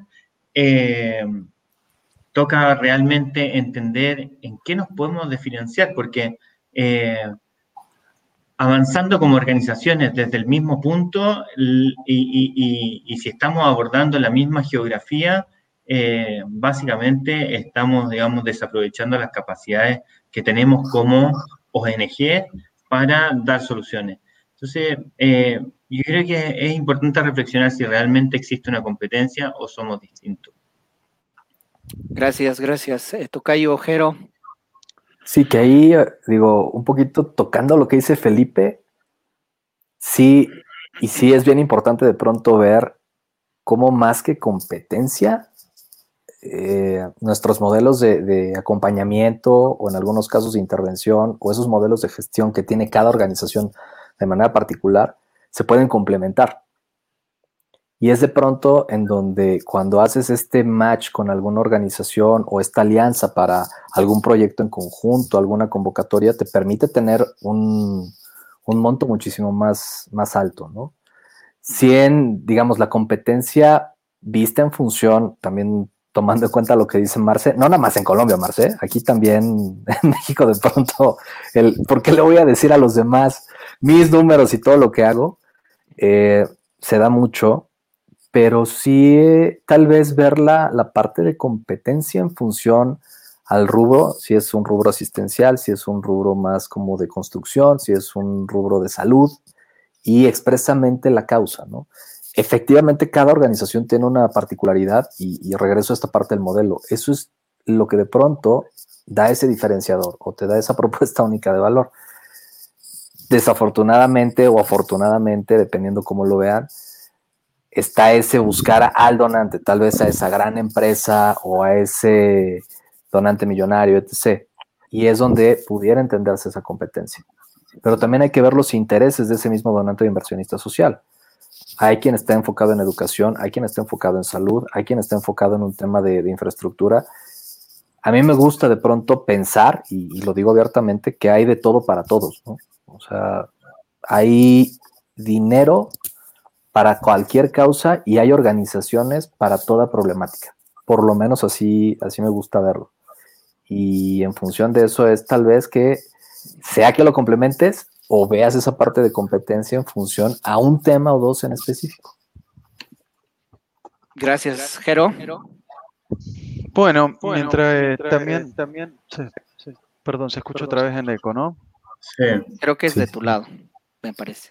toca realmente entender en qué nos podemos diferenciar, porque eh, avanzando como organizaciones desde el mismo punto y, si estamos abordando la misma geografía, eh, básicamente estamos, digamos, desaprovechando las capacidades que tenemos como ONG para dar soluciones. Entonces, eh, yo creo que es importante reflexionar si realmente existe una competencia o somos distintos. Gracias, gracias. Eh, Tocayo Ojero. Sí, que ahí, digo, un poquito tocando lo que dice Felipe, sí, y sí es bien importante de pronto ver cómo más que competencia, eh, nuestros modelos de, de, acompañamiento o en algunos casos de intervención o esos modelos de gestión que tiene cada organización de manera particular, se pueden complementar. Y es de pronto en donde cuando haces este match con alguna organización o esta alianza para algún proyecto en conjunto, alguna convocatoria, te permite tener un, monto muchísimo más, más alto, ¿no? Si en, digamos, la competencia vista en función, también tomando en cuenta lo que dice Marce, no nada más en Colombia, Marce, aquí también en México de pronto, el, ¿por qué le voy a decir a los demás mis números y todo lo que hago? Eh, se da mucho pero sí tal vez ver la, parte de competencia en función al rubro, si es un rubro asistencial, si es un rubro más como de construcción, si es un rubro de salud y expresamente la causa, ¿no? Efectivamente, cada organización tiene una particularidad y, y regreso a esta parte del modelo. Eso es lo que de pronto da ese diferenciador o te da esa propuesta única de valor. Desafortunadamente o afortunadamente, dependiendo cómo lo vean, está ese buscar al donante, tal vez a esa gran empresa o a ese donante millonario, etc. Y es donde pudiera entenderse esa competencia. Pero también hay que ver los intereses de ese mismo donante de inversionista social. Hay quien está enfocado en educación, hay quien está enfocado en salud, hay quien está enfocado en un tema de, infraestructura. A mí me gusta de pronto pensar, y, lo digo abiertamente, que hay de todo para todos. O sea, hay dinero para cualquier causa y hay organizaciones para toda problemática. Por lo menos así, así me gusta verlo. Y en función de eso es tal vez que sea que lo complementes o veas esa parte de competencia en función a un tema o dos en específico. Gracias, Jero. Bueno, mientras, eh, también, también perdón, se escucha otra vez en eco, ¿no? Sí. Creo que es de tu lado, me parece.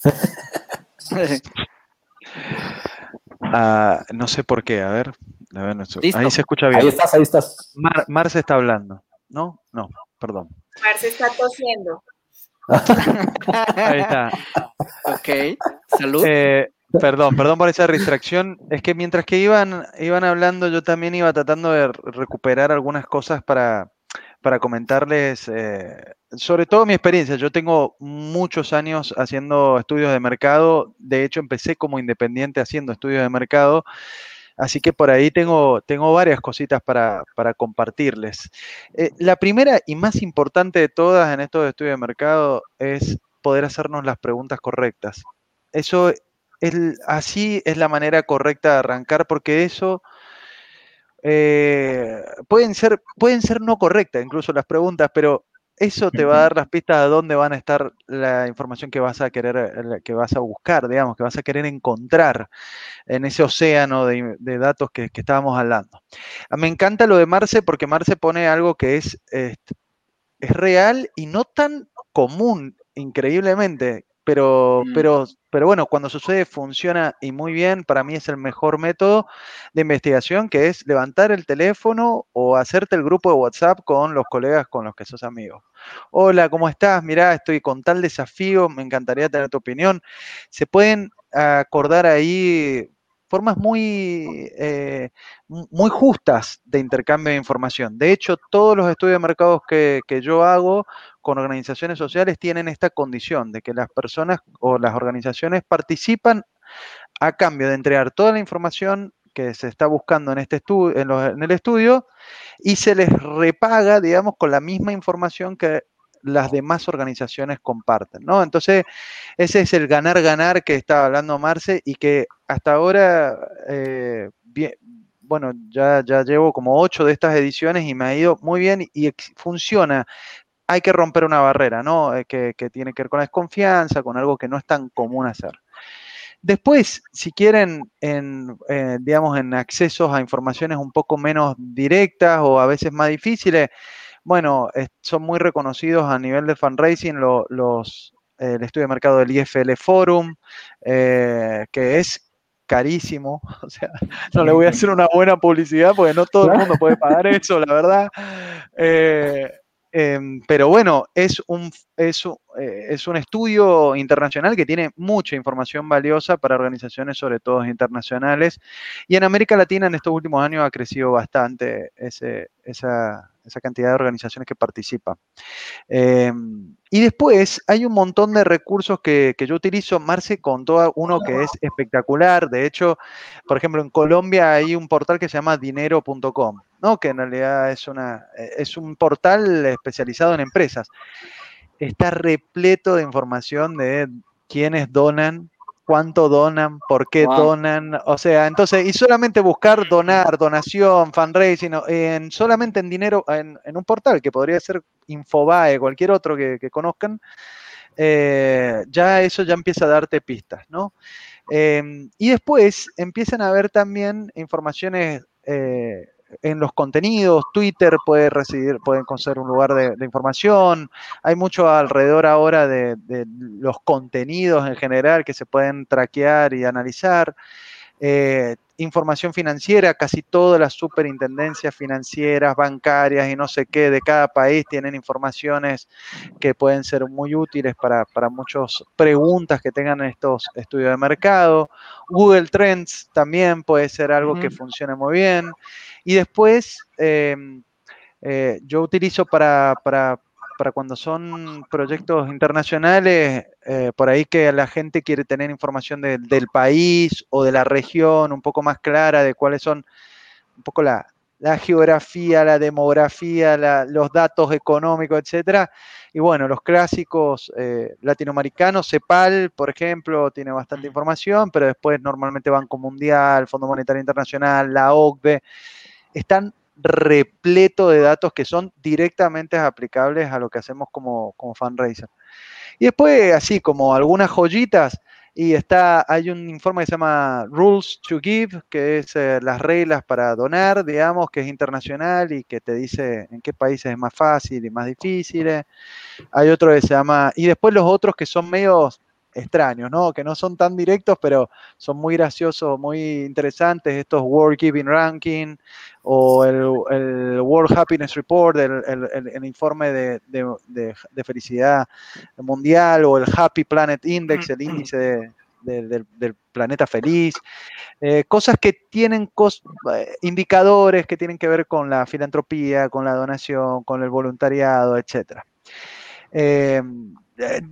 Ah, no sé por qué, a ver. ahí se escucha bien. Ahí estás, ahí estás. Mar, Marce está hablando. ¿No? No, perdón. Marce está tosiendo. ahí está. Ok, salud. Eh, perdón, perdón por esa distracción. Es que mientras que iban, iban hablando, yo también iba tratando de recuperar algunas cosas para, para comentarles, eh, sobre todo mi experiencia. Yo tengo muchos años haciendo estudios de mercado. De hecho, empecé como independiente haciendo estudios de mercado. Así que por ahí tengo, tengo varias cositas para, compartirles. Eh, la primera y más importante de todas en estos estudios de mercado es poder hacernos las preguntas correctas. Eso es, así es la manera correcta de arrancar porque eso eh, pueden, ser, pueden ser no correctas incluso las preguntas, pero eso te va a dar las pistas de dónde van a estar la información que vas a querer, eh, que vas a buscar, digamos, que vas a querer encontrar en ese océano de, datos que, estábamos hablando. Ah, me encanta lo de Marce porque Marce pone algo que es, es real y no tan común, increíblemente, pero, mm. pero, pero bueno, cuando sucede funciona y muy bien, para mí es el mejor método de investigación, que es levantar el teléfono o hacerte el grupo de WhatsApp con los colegas con los que sos amigos. Hola, ¿cómo estás? Mirá, estoy con tal desafío, me encantaría tener tu opinión. Se pueden acordar ahí formas muy, eh, muy justas de intercambio de información. De hecho, todos los estudios de mercados que, que yo hago con organizaciones sociales tienen esta condición de que las personas o las organizaciones participan a cambio de entregar toda la información que se está buscando en, este estudio, en, el estudio y se les repaga, digamos, con la misma información que las demás organizaciones comparten, ¿no? Entonces, ese es el ganar-ganar que estaba hablando Marce y que hasta ahora, eh, bueno, ya, ya llevo como ocho de estas ediciones y me ha ido muy bien y funciona hay que romper una barrera, ¿no? Eh, que, tiene que ver con la desconfianza, con algo que no es tan común hacer. Después, si quieren, en, eh, digamos, en accesos a informaciones un poco menos directas o a veces más difíciles, bueno, son muy reconocidos a nivel de fundraising los, el estudio de mercado del IFL Forum, eh, que es carísimo, o sea, no le voy a hacer una buena publicidad porque no todo el mundo puede pagar eso, la verdad. Em, pero bueno, es un, eh, es un estudio internacional que tiene mucha información valiosa para organizaciones, sobre todo internacionales. Y en América Latina en estos últimos años ha crecido bastante esa, cantidad de organizaciones que participan. Em, y después hay un montón de recursos que, yo utilizo. Marce contó uno que es espectacular. De hecho, por ejemplo, en Colombia hay un portal que se llama dinero.com, ¿no? que en realidad es, una, es un portal especializado en empresas. Está repleto de información de quiénes donan cuánto donan, por qué donan, o sea, entonces, y solamente buscar donar, donación, fundraising, en, solamente en dinero, en, un portal que podría ser Infobae, cualquier otro que, conozcan, eh, ya eso ya empieza a darte pistas, ¿no? Em, y después empiezan a ver también informaciones eh, en los contenidos, Twitter puede recibir, pueden ser un lugar de, información, hay mucho alrededor ahora de, los contenidos en general que se pueden traquear y analizar. Eh, información financiera, casi todas las superintendencias financieras, bancarias y no sé qué de cada país tienen informaciones que pueden ser muy útiles para, para muchas preguntas que tengan estos estudios de mercado. Google Trends también puede ser algo que funcione muy bien. Y después, em, eh, yo utilizo para, para, para, cuando son proyectos internacionales, eh, por ahí que la gente quiere tener información de, del país o de la región un poco más clara de cuáles son un poco la, la geografía, la demografía, la, los datos económicos, etcétera. Y bueno, los clásicos eh, latinoamericanos, CEPAL, por ejemplo, tiene bastante información, pero después normalmente Banco Mundial, Fondo Monetario Internacional, la OCDE, están repleto de datos que son directamente aplicables a lo que hacemos como, como fundraiser. Y después, así como algunas joyitas, y está, hay un informe que se llama Rules to Give, que es eh, las reglas para donar, digamos, que es internacional y que te dice en qué países es más fácil y más difícil. Hay otro que se llama, y después los otros que son medios extraños, ¿no? Que no son tan directos, pero son muy graciosos, muy interesantes, estos World Giving Ranking o el, World Happiness Report, el, informe de, felicidad mundial o el Happy Planet Index, el índice del, planeta feliz, eh, cosas que tienen eh, indicadores que tienen que ver con la filantropía, con la donación, con el voluntariado, eh,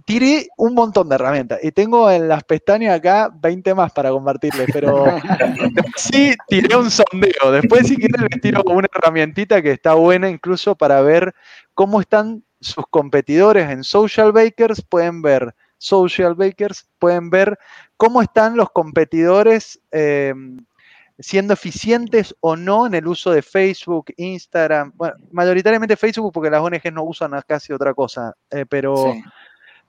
tiré un montón de herramientas y tengo en las pestañas acá 20 más para compartirles, pero sí tiré un sondeo. Después, si quieren, les tiro una herramientita que está buena incluso para ver cómo están sus competidores en Social Bakers. Pueden ver Social Bakers, pueden ver cómo están los competidores. Eh, siendo eficientes o no en el uso de Facebook, Instagram, bueno, mayoritariamente Facebook porque las ONGs no usan casi otra cosa, eh, pero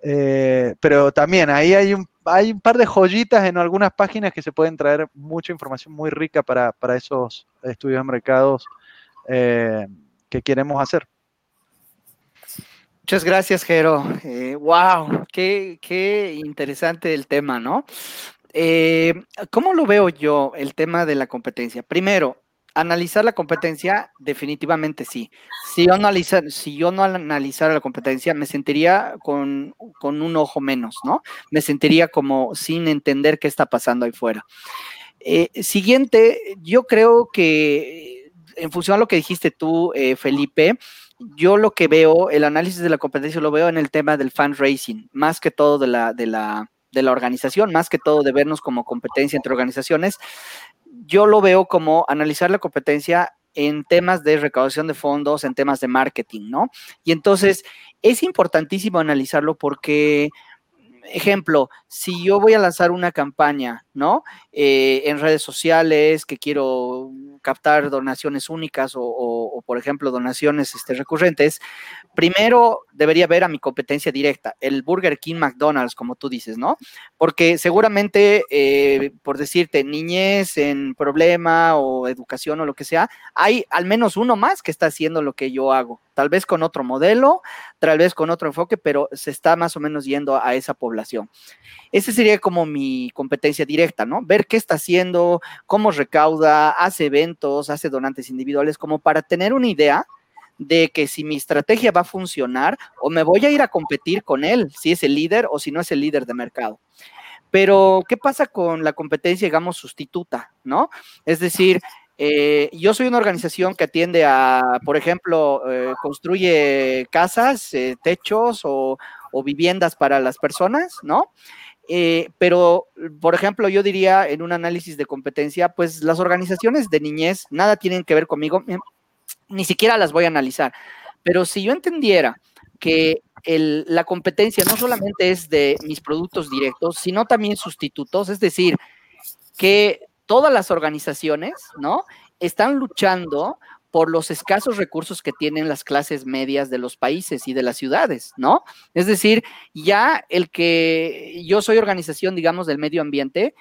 eh, pero también ahí hay un, hay un par de joyitas en algunas páginas que se pueden traer mucha información muy rica para, esos estudios de mercados eh, que queremos hacer. Muchas gracias, Jero. wow, eh, qué, qué, interesante el tema, ¿no? ¿Cómo lo veo yo, el tema de la competencia? Primero, Analizar la competencia, definitivamente sí. Si yo, no analizara la competencia, me sentiría con, un ojo menos, ¿no? Me sentiría como sin entender qué está pasando ahí fuera. Eh, siguiente, yo creo que en función a lo que dijiste tú, eh, Felipe, yo lo que veo, el análisis de la competencia lo veo en el tema del fundraising, más que todo de la, de la, de la organización, más que todo de vernos como competencia entre organizaciones yo lo veo como analizar la competencia en temas de recaudación de fondos, en temas de marketing, ¿no? Y entonces es importantísimo analizarlo porque, ejemplo, si yo voy a lanzar una campaña, ¿no? Eh, en redes sociales, que quiero captar donaciones únicas o, por ejemplo, donaciones este, recurrentes, primero debería ver a mi competencia directa, el Burger King McDonald's, como tú dices, ¿no? Porque seguramente, eh, por decirte, niñez en problema o educación o lo que sea, hay al menos uno más que está haciendo lo que yo hago, tal vez con otro modelo, tal vez con otro enfoque, pero se está más o menos yendo a esa población. Ese sería como mi competencia directa, ¿no? Ver qué está haciendo, cómo recauda, hace eventos, hace donantes individuales, como para tener una idea de que si mi estrategia va a funcionar o me voy a ir a competir con él, si es el líder o si no es el líder de mercado. Pero, ¿qué pasa con la competencia, digamos, sustituta, ¿no? Es decir, eh, yo soy una organización que atiende a, por ejemplo, eh, construye casas, eh, techos o, o, viviendas para las personas, ¿no? Eh, pero, por ejemplo, yo diría en un análisis de competencia, pues las organizaciones de niñez nada tienen que ver conmigo, ni siquiera las voy a analizar. Pero si yo entendiera que la competencia no solamente es de mis productos directos, sino también sustitutos, es decir, que todas las organizaciones, ¿no? Están luchando por los escasos recursos que tienen las clases medias de los países y de las ciudades, ¿no? Es decir, ya el que yo soy organización, digamos, del medio ambiente,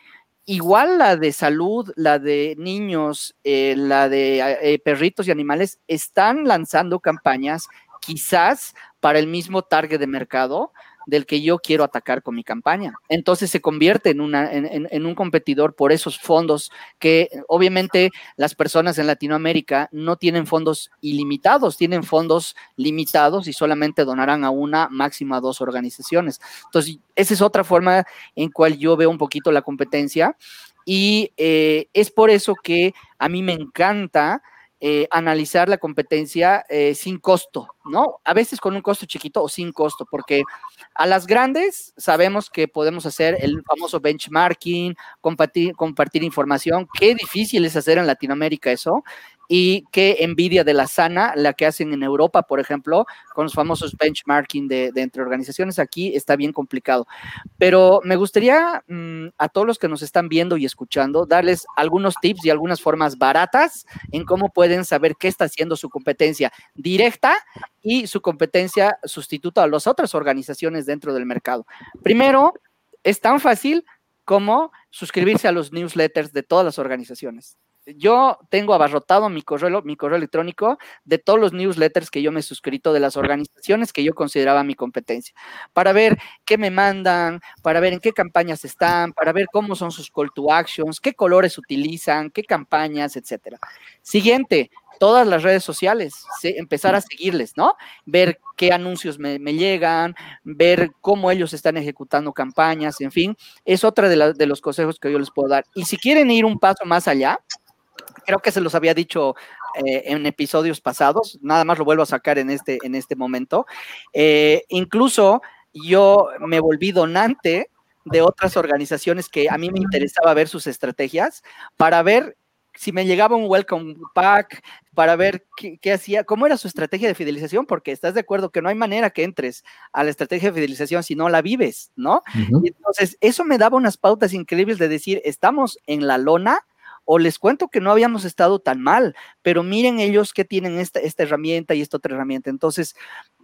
igual la de salud, la de niños, eh, la de eh, perritos y animales, están lanzando campañas quizás para el mismo target de mercado, del que yo quiero atacar con mi campaña. Entonces se convierte en, una, en, un competidor por esos fondos que obviamente las personas en Latinoamérica no tienen fondos ilimitados, tienen fondos limitados y solamente donarán a una, máxima dos organizaciones. Entonces, esa es otra forma en cual yo veo un poquito la competencia y eh, es por eso que a mí me encanta eh, analizar la competencia eh, sin costo, ¿no? A veces con un costo chiquito o sin costo, porque a las grandes sabemos que podemos hacer el famoso benchmarking, compartir, compartir información. Qué difícil es hacer en Latinoamérica eso y qué envidia de la sana, la que hacen en Europa, por ejemplo, con los famosos benchmarking de, entre organizaciones. Aquí está bien complicado. Pero me gustaría mm, a todos los que nos están viendo y escuchando darles algunos tips y algunas formas baratas en cómo pueden saber qué está haciendo su competencia directa y su competencia sustituta a las otras organizaciones dentro del mercado. Primero, es tan fácil como suscribirse a los newsletters de todas las organizaciones yo tengo abarrotado mi correo, mi correo electrónico de todos los newsletters que yo me he suscrito de las organizaciones que yo consideraba mi competencia, para ver qué me mandan, para ver en qué campañas están, para ver cómo son sus call to actions, qué colores utilizan, qué campañas, etcétera. Siguiente, todas las redes sociales, empezar a seguirles, ¿no? Ver qué anuncios me, llegan, ver cómo ellos están ejecutando campañas, en fin, es otra de, de los consejos que yo les puedo dar. Y si quieren ir un paso más allá, creo que se los había dicho eh, en episodios pasados, nada más lo vuelvo a sacar en este, en este momento. Eh, incluso yo me volví donante de otras organizaciones que a mí me interesaba ver sus estrategias para ver si me llegaba un welcome pack, para ver qué, hacía, cómo era su estrategia de fidelización, porque estás de acuerdo que no hay manera que entres a la estrategia de fidelización si no la vives, ¿no? Entonces, eso me daba unas pautas increíbles de decir, estamos en la lona, o les cuento que no habíamos estado tan mal, pero miren ellos que tienen esta, esta herramienta y esta otra herramienta. Entonces,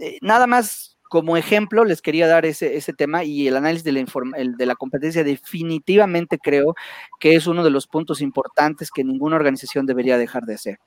eh, nada más como ejemplo les quería dar ese, ese tema y el análisis de la, de la competencia definitivamente creo que es uno de los puntos importantes que ninguna organización debería dejar de hacer.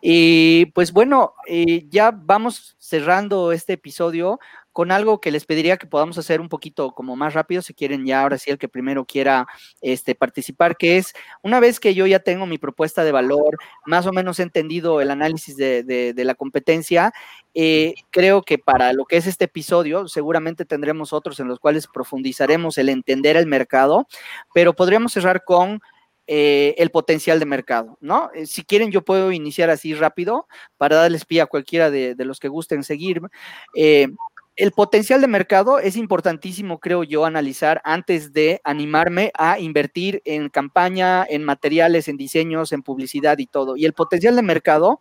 Y pues bueno, eh, ya vamos cerrando este episodio con algo que les pediría que podamos hacer un poquito como más rápido, si quieren ya ahora sí el que primero quiera este, participar, que es una vez que yo ya tengo mi propuesta de valor, más o menos he entendido el análisis de, la competencia, eh, creo que para lo que es este episodio, seguramente tendremos otros en los cuales profundizaremos el entender el mercado, pero podríamos cerrar con... Eh, el potencial de mercado, ¿no? Eh, si quieren, yo puedo iniciar así rápido para darles pie a cualquiera de, los que gusten seguir el potencial de mercado es importantísimo, creo yo, analizar antes de animarme a invertir en campaña, en materiales, en diseños, en publicidad y todo. Y el potencial de mercado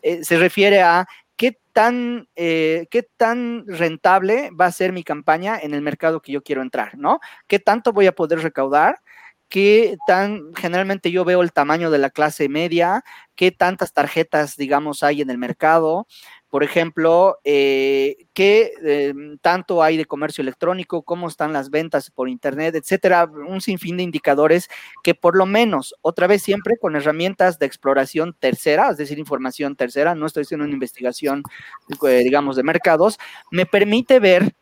eh, se refiere a qué tan, eh, qué tan rentable va a ser mi campaña en el mercado que yo quiero entrar, ¿no? ¿Qué tanto voy a poder recaudar? qué tan, generalmente yo veo el tamaño de la clase media, qué tantas tarjetas, digamos, hay en el mercado, por ejemplo, eh, qué em, tanto hay de comercio electrónico, cómo están las ventas por Internet, etcétera, un sinfín de indicadores que por lo menos, otra vez siempre con herramientas de exploración tercera, es decir, información tercera, no estoy haciendo una investigación, eh, digamos, de mercados, me permite ver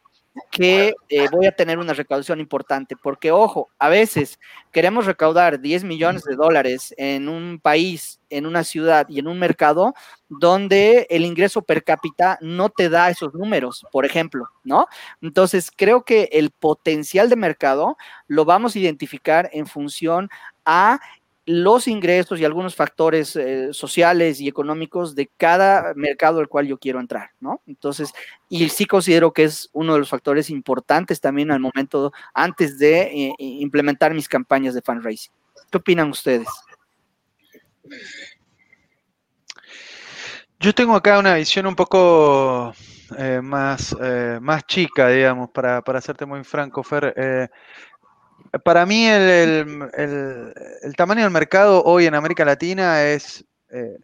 que eh, voy a tener una recaudación importante, porque ojo, a veces queremos recaudar 10 millones de dólares en un país, en una ciudad y en un mercado donde el ingreso per cápita no te da esos números, por ejemplo, ¿no? Entonces, creo que el potencial de mercado lo vamos a identificar en función a los ingresos y algunos factores eh, sociales y económicos de cada mercado al cual yo quiero entrar, ¿no? Entonces, y sí considero que es uno de los factores importantes también al momento, antes de eh, implementar mis campañas de fundraising. ¿Qué opinan ustedes? Yo tengo acá una visión un poco eh, más, más chica, digamos, para, para serte muy franco, Fer. Para mí el, tamaño del mercado hoy en América Latina es, eh,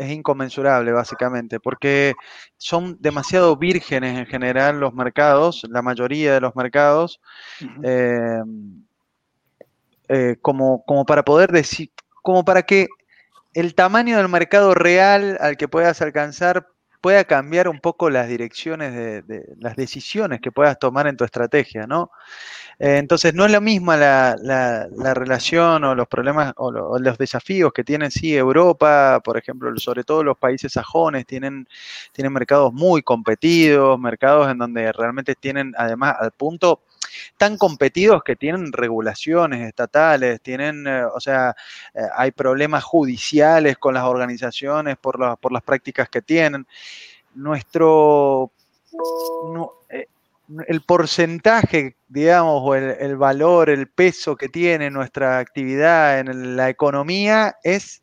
es inconmensurable, básicamente, porque son demasiado vírgenes en general los mercados, la mayoría de los mercados, eh, eh, como, como para poder decir, como para que el tamaño del mercado real al que puedas alcanzar pueda cambiar un poco las direcciones de, las decisiones que puedas tomar en tu estrategia, ¿no? Eh, entonces, no es lo misma la, relación o los problemas o, los desafíos que tiene sí Europa, por ejemplo, sobre todo los países sajones, tienen, tienen mercados muy competidos, mercados en donde realmente tienen, además, al punto, tan competidos que tienen regulaciones estatales, tienen, eh, o sea, eh, hay problemas judiciales con las organizaciones por, por las prácticas que tienen. Nuestro, el porcentaje, digamos, o el, valor, el peso que tiene nuestra actividad en la economía es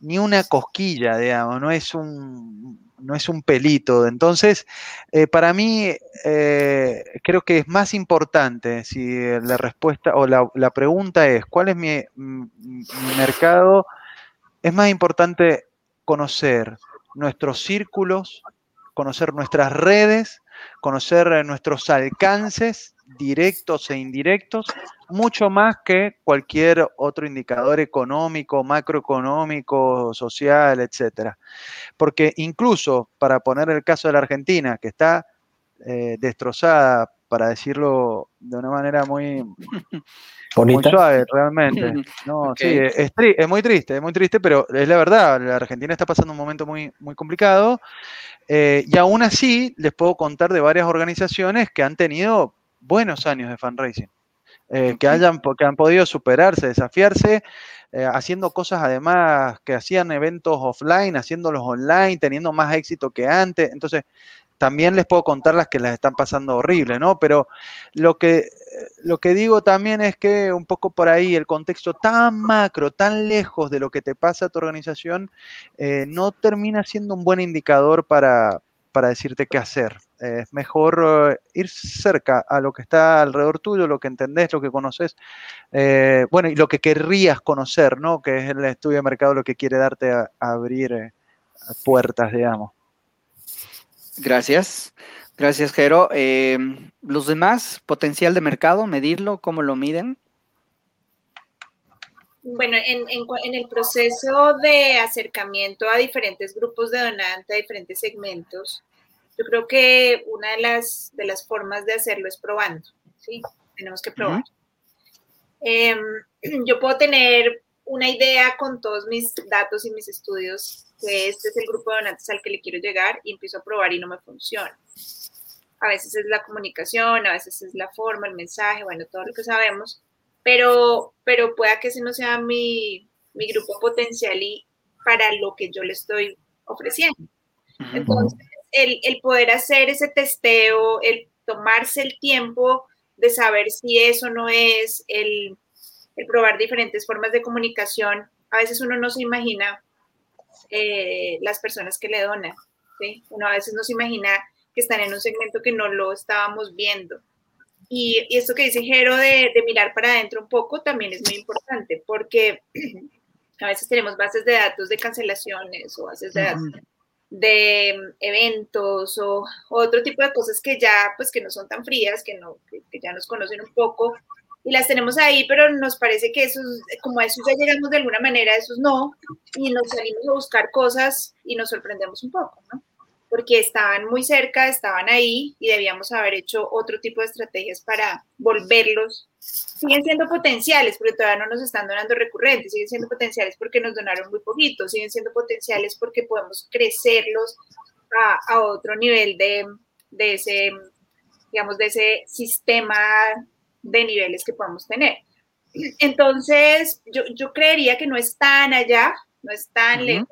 ni una cosquilla, digamos, no es un, no es un pelito. Entonces, eh, para mí, eh, creo que es más importante si la respuesta o la, pregunta es, ¿cuál es mi, mercado? Es más importante conocer nuestros círculos, conocer nuestras redes, conocer nuestros alcances directos e indirectos, mucho más que cualquier otro indicador económico, macroeconómico, social, etcétera. Porque incluso, para poner el caso de la Argentina, que está eh, destrozada, para decirlo de una manera muy, suave, realmente. No, sí, es, es, muy triste, es muy triste, pero es la verdad, la Argentina está pasando un momento muy, muy complicado. Eh, y aún así, les puedo contar de varias organizaciones que han tenido buenos años de fundraising, eh, que, hayan, que han podido superarse, desafiarse, eh, haciendo cosas además que hacían eventos offline, haciéndolos online, teniendo más éxito que antes. Entonces, también les puedo contar las que las están pasando horrible, ¿no? Pero lo que, lo que digo también es que un poco por ahí el contexto tan macro, tan lejos de lo que te pasa a tu organización, eh, no termina siendo un buen indicador para, para decirte qué hacer. es mejor eh, ir cerca a lo que está alrededor tuyo, lo que entendés, lo que conoces, eh, bueno, y lo que querrías conocer, ¿no? Que es el estudio de mercado lo que quiere darte a, abrir eh, puertas, digamos. Gracias. Gracias, Jero. los demás, potencial de mercado, medirlo, ¿cómo lo miden? Bueno, en, en, el proceso de acercamiento a diferentes grupos de donantes, a diferentes segmentos, yo creo que una de las, de las formas de hacerlo es probando, ¿sí? Tenemos que probar. Em, yo puedo tener una idea con todos mis datos y mis estudios que este es el grupo de donantes al que le quiero llegar y empiezo a probar y no me funciona. A veces es la comunicación, a veces es la forma, el mensaje, bueno, todo lo que sabemos, pero, pero pueda que ese no sea mi, mi grupo potencial y para lo que yo le estoy ofreciendo. Entonces, el, el, poder hacer ese testeo, el tomarse el tiempo de saber si eso no es, el, el probar diferentes formas de comunicación, a veces uno no se imagina eh, las personas que le donan, ¿sí? Uno a veces no se imagina que están en un segmento que no lo estábamos viendo. Y, esto que dice Jero de, mirar para adentro un poco también es muy importante porque a veces tenemos bases de datos de cancelaciones o bases de datos de eventos o, otro tipo de cosas que ya pues que no son tan frías, que, no, que, ya nos conocen un poco y las tenemos ahí, pero nos parece que esos, como a esos ya llegamos de alguna manera, a esos no, y nos salimos a buscar cosas y nos sorprendemos un poco, ¿no? porque estaban muy cerca, estaban ahí y debíamos haber hecho otro tipo de estrategias para volverlos. Siguen siendo potenciales porque todavía no nos están donando recurrentes, siguen siendo potenciales porque nos donaron muy poquito, siguen siendo potenciales porque podemos crecerlos a, otro nivel de, de, ese, digamos, de ese sistema de niveles que podemos tener. Entonces, yo, yo creería que no es tan allá, no es tan lejos,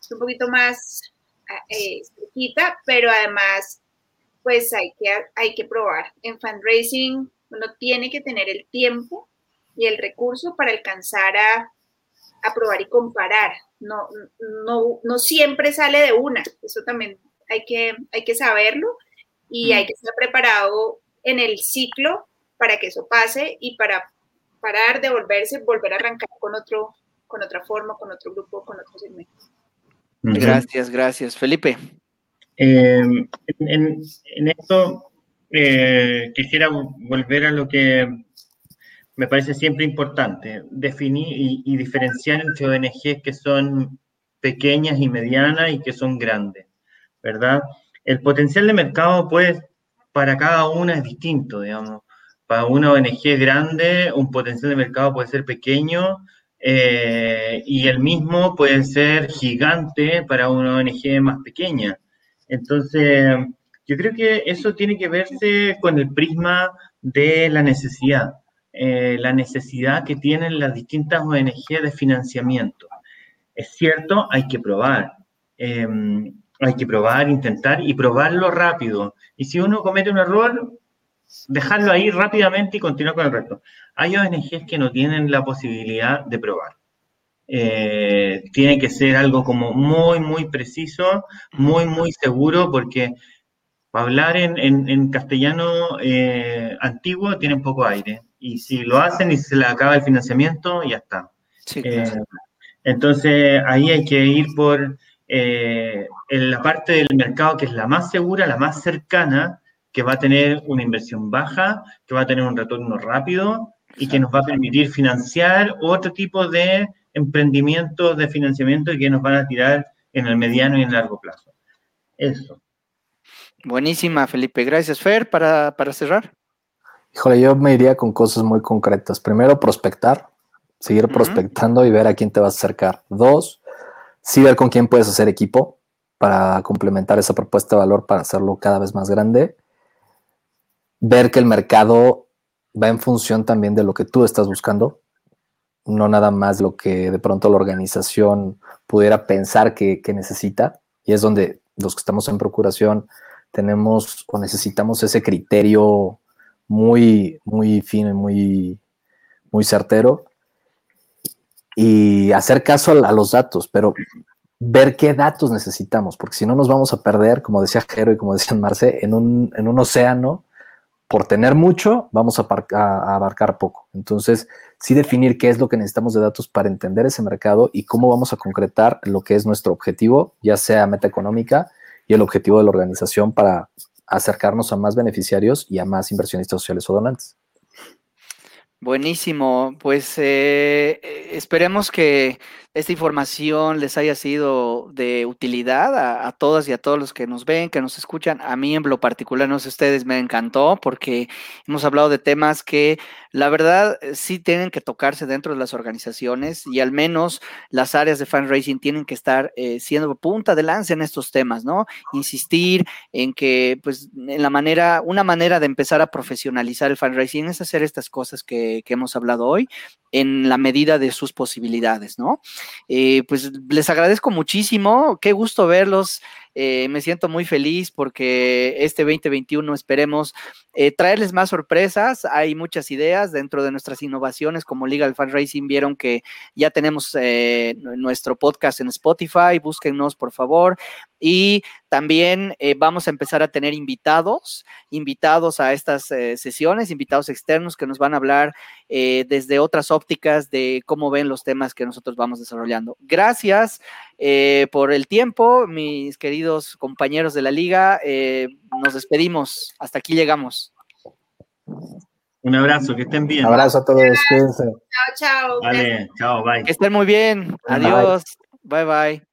es un poquito más eh, pero además, pues hay que, hay que probar. En fundraising uno tiene que tener el tiempo y el recurso para alcanzar a, a probar y comparar. No, no, no siempre sale de una, eso también hay que, hay que saberlo y hay que estar preparado en el ciclo para que eso pase y para parar, devolverse, volver a arrancar con, otro, con otra forma, con otro grupo, con otro segmento. Gracias, gracias. Felipe. Em, en, esto eh, quisiera volver a lo que me parece siempre importante, definir y, diferenciar entre ONGs que son pequeñas y medianas y que son grandes, ¿verdad? El potencial de mercado, pues, para cada una es distinto, digamos. Para una ONG grande, un potencial de mercado puede ser pequeño eh, y el mismo puede ser gigante para una ONG más pequeña. Entonces, yo creo que eso tiene que verse con el prisma de la necesidad, eh, la necesidad que tienen las distintas ONG de financiamiento. Es cierto, hay que probar, em, hay que probar, intentar y probarlo rápido. Y si uno comete un error, dejarlo ahí rápidamente y continuar con el resto. Hay ONGs que no tienen la posibilidad de probar. Eh, tiene que ser algo como muy, muy preciso, muy, muy seguro, porque para hablar en, castellano eh, antiguo tienen poco aire. Y si lo hacen y se le acaba el financiamiento, ya está. Eh, entonces ahí hay que ir por en la parte del mercado que es la más segura, la más cercana, que va a tener una inversión baja, que va a tener un retorno rápido y que nos va a permitir financiar otro tipo de emprendimientos de financiamiento y que nos van a tirar en el mediano y en largo plazo. Eso. Buenísima, Felipe. Gracias, Fer, para, cerrar. Híjole, yo me iría con cosas muy concretas. Primero, prospectar, seguir prospectando y ver a quién te vas a acercar. Dos, sí ver con quién puedes hacer equipo para complementar esa propuesta de valor para hacerlo cada vez más grande ver que el mercado va en función también de lo que tú estás buscando, no nada más lo que de pronto la organización pudiera pensar que, necesita, y es donde los que estamos en procuración tenemos o necesitamos ese criterio muy, muy fino y muy, muy certero, y hacer caso a, los datos, pero ver qué datos necesitamos, porque si no nos vamos a perder, como decía Jero y como decía Marce, en un, en un océano por tener mucho, vamos a, abarcar poco. Entonces, sí definir qué es lo que necesitamos de datos para entender ese mercado y cómo vamos a concretar lo que es nuestro objetivo, ya sea meta económica y el objetivo de la organización para acercarnos a más beneficiarios y a más inversionistas sociales o donantes. Buenísimo, pues eh, esperemos que esta información les haya sido de utilidad a, todas y a todos los que nos ven, que nos escuchan. A mí en lo particular, no sé ustedes, me encantó porque hemos hablado de temas que la verdad sí tienen que tocarse dentro de las organizaciones y al menos las áreas de fundraising tienen que estar eh, siendo punta de lanza en estos temas, ¿no? Insistir en que, pues, en la manera, una manera de empezar a profesionalizar el fundraising es hacer estas cosas que hemos hablado hoy en la medida de sus posibilidades, ¿no? Eh, pues les agradezco muchísimo, qué gusto verlos. Eh, me siento muy feliz porque este 2021 esperemos eh, traerles más sorpresas. Hay muchas ideas dentro de nuestras innovaciones como Legal Fundraising. Vieron que ya tenemos nuestro podcast en Spotify. Búsquennos, por favor. Y también vamos a empezar a tener invitados, invitados a estas sesiones, invitados externos que nos van a hablar desde otras ópticas de cómo ven los temas que nosotros vamos desarrollando. Gracias eh, por el tiempo, mis queridos compañeros de la liga. Eh, nos despedimos. Hasta aquí llegamos. Un abrazo, que estén bien. Un abrazo a todos. Chao, chao. Vale, chao, bye. Que estén muy bien. Adiós. bye. bye.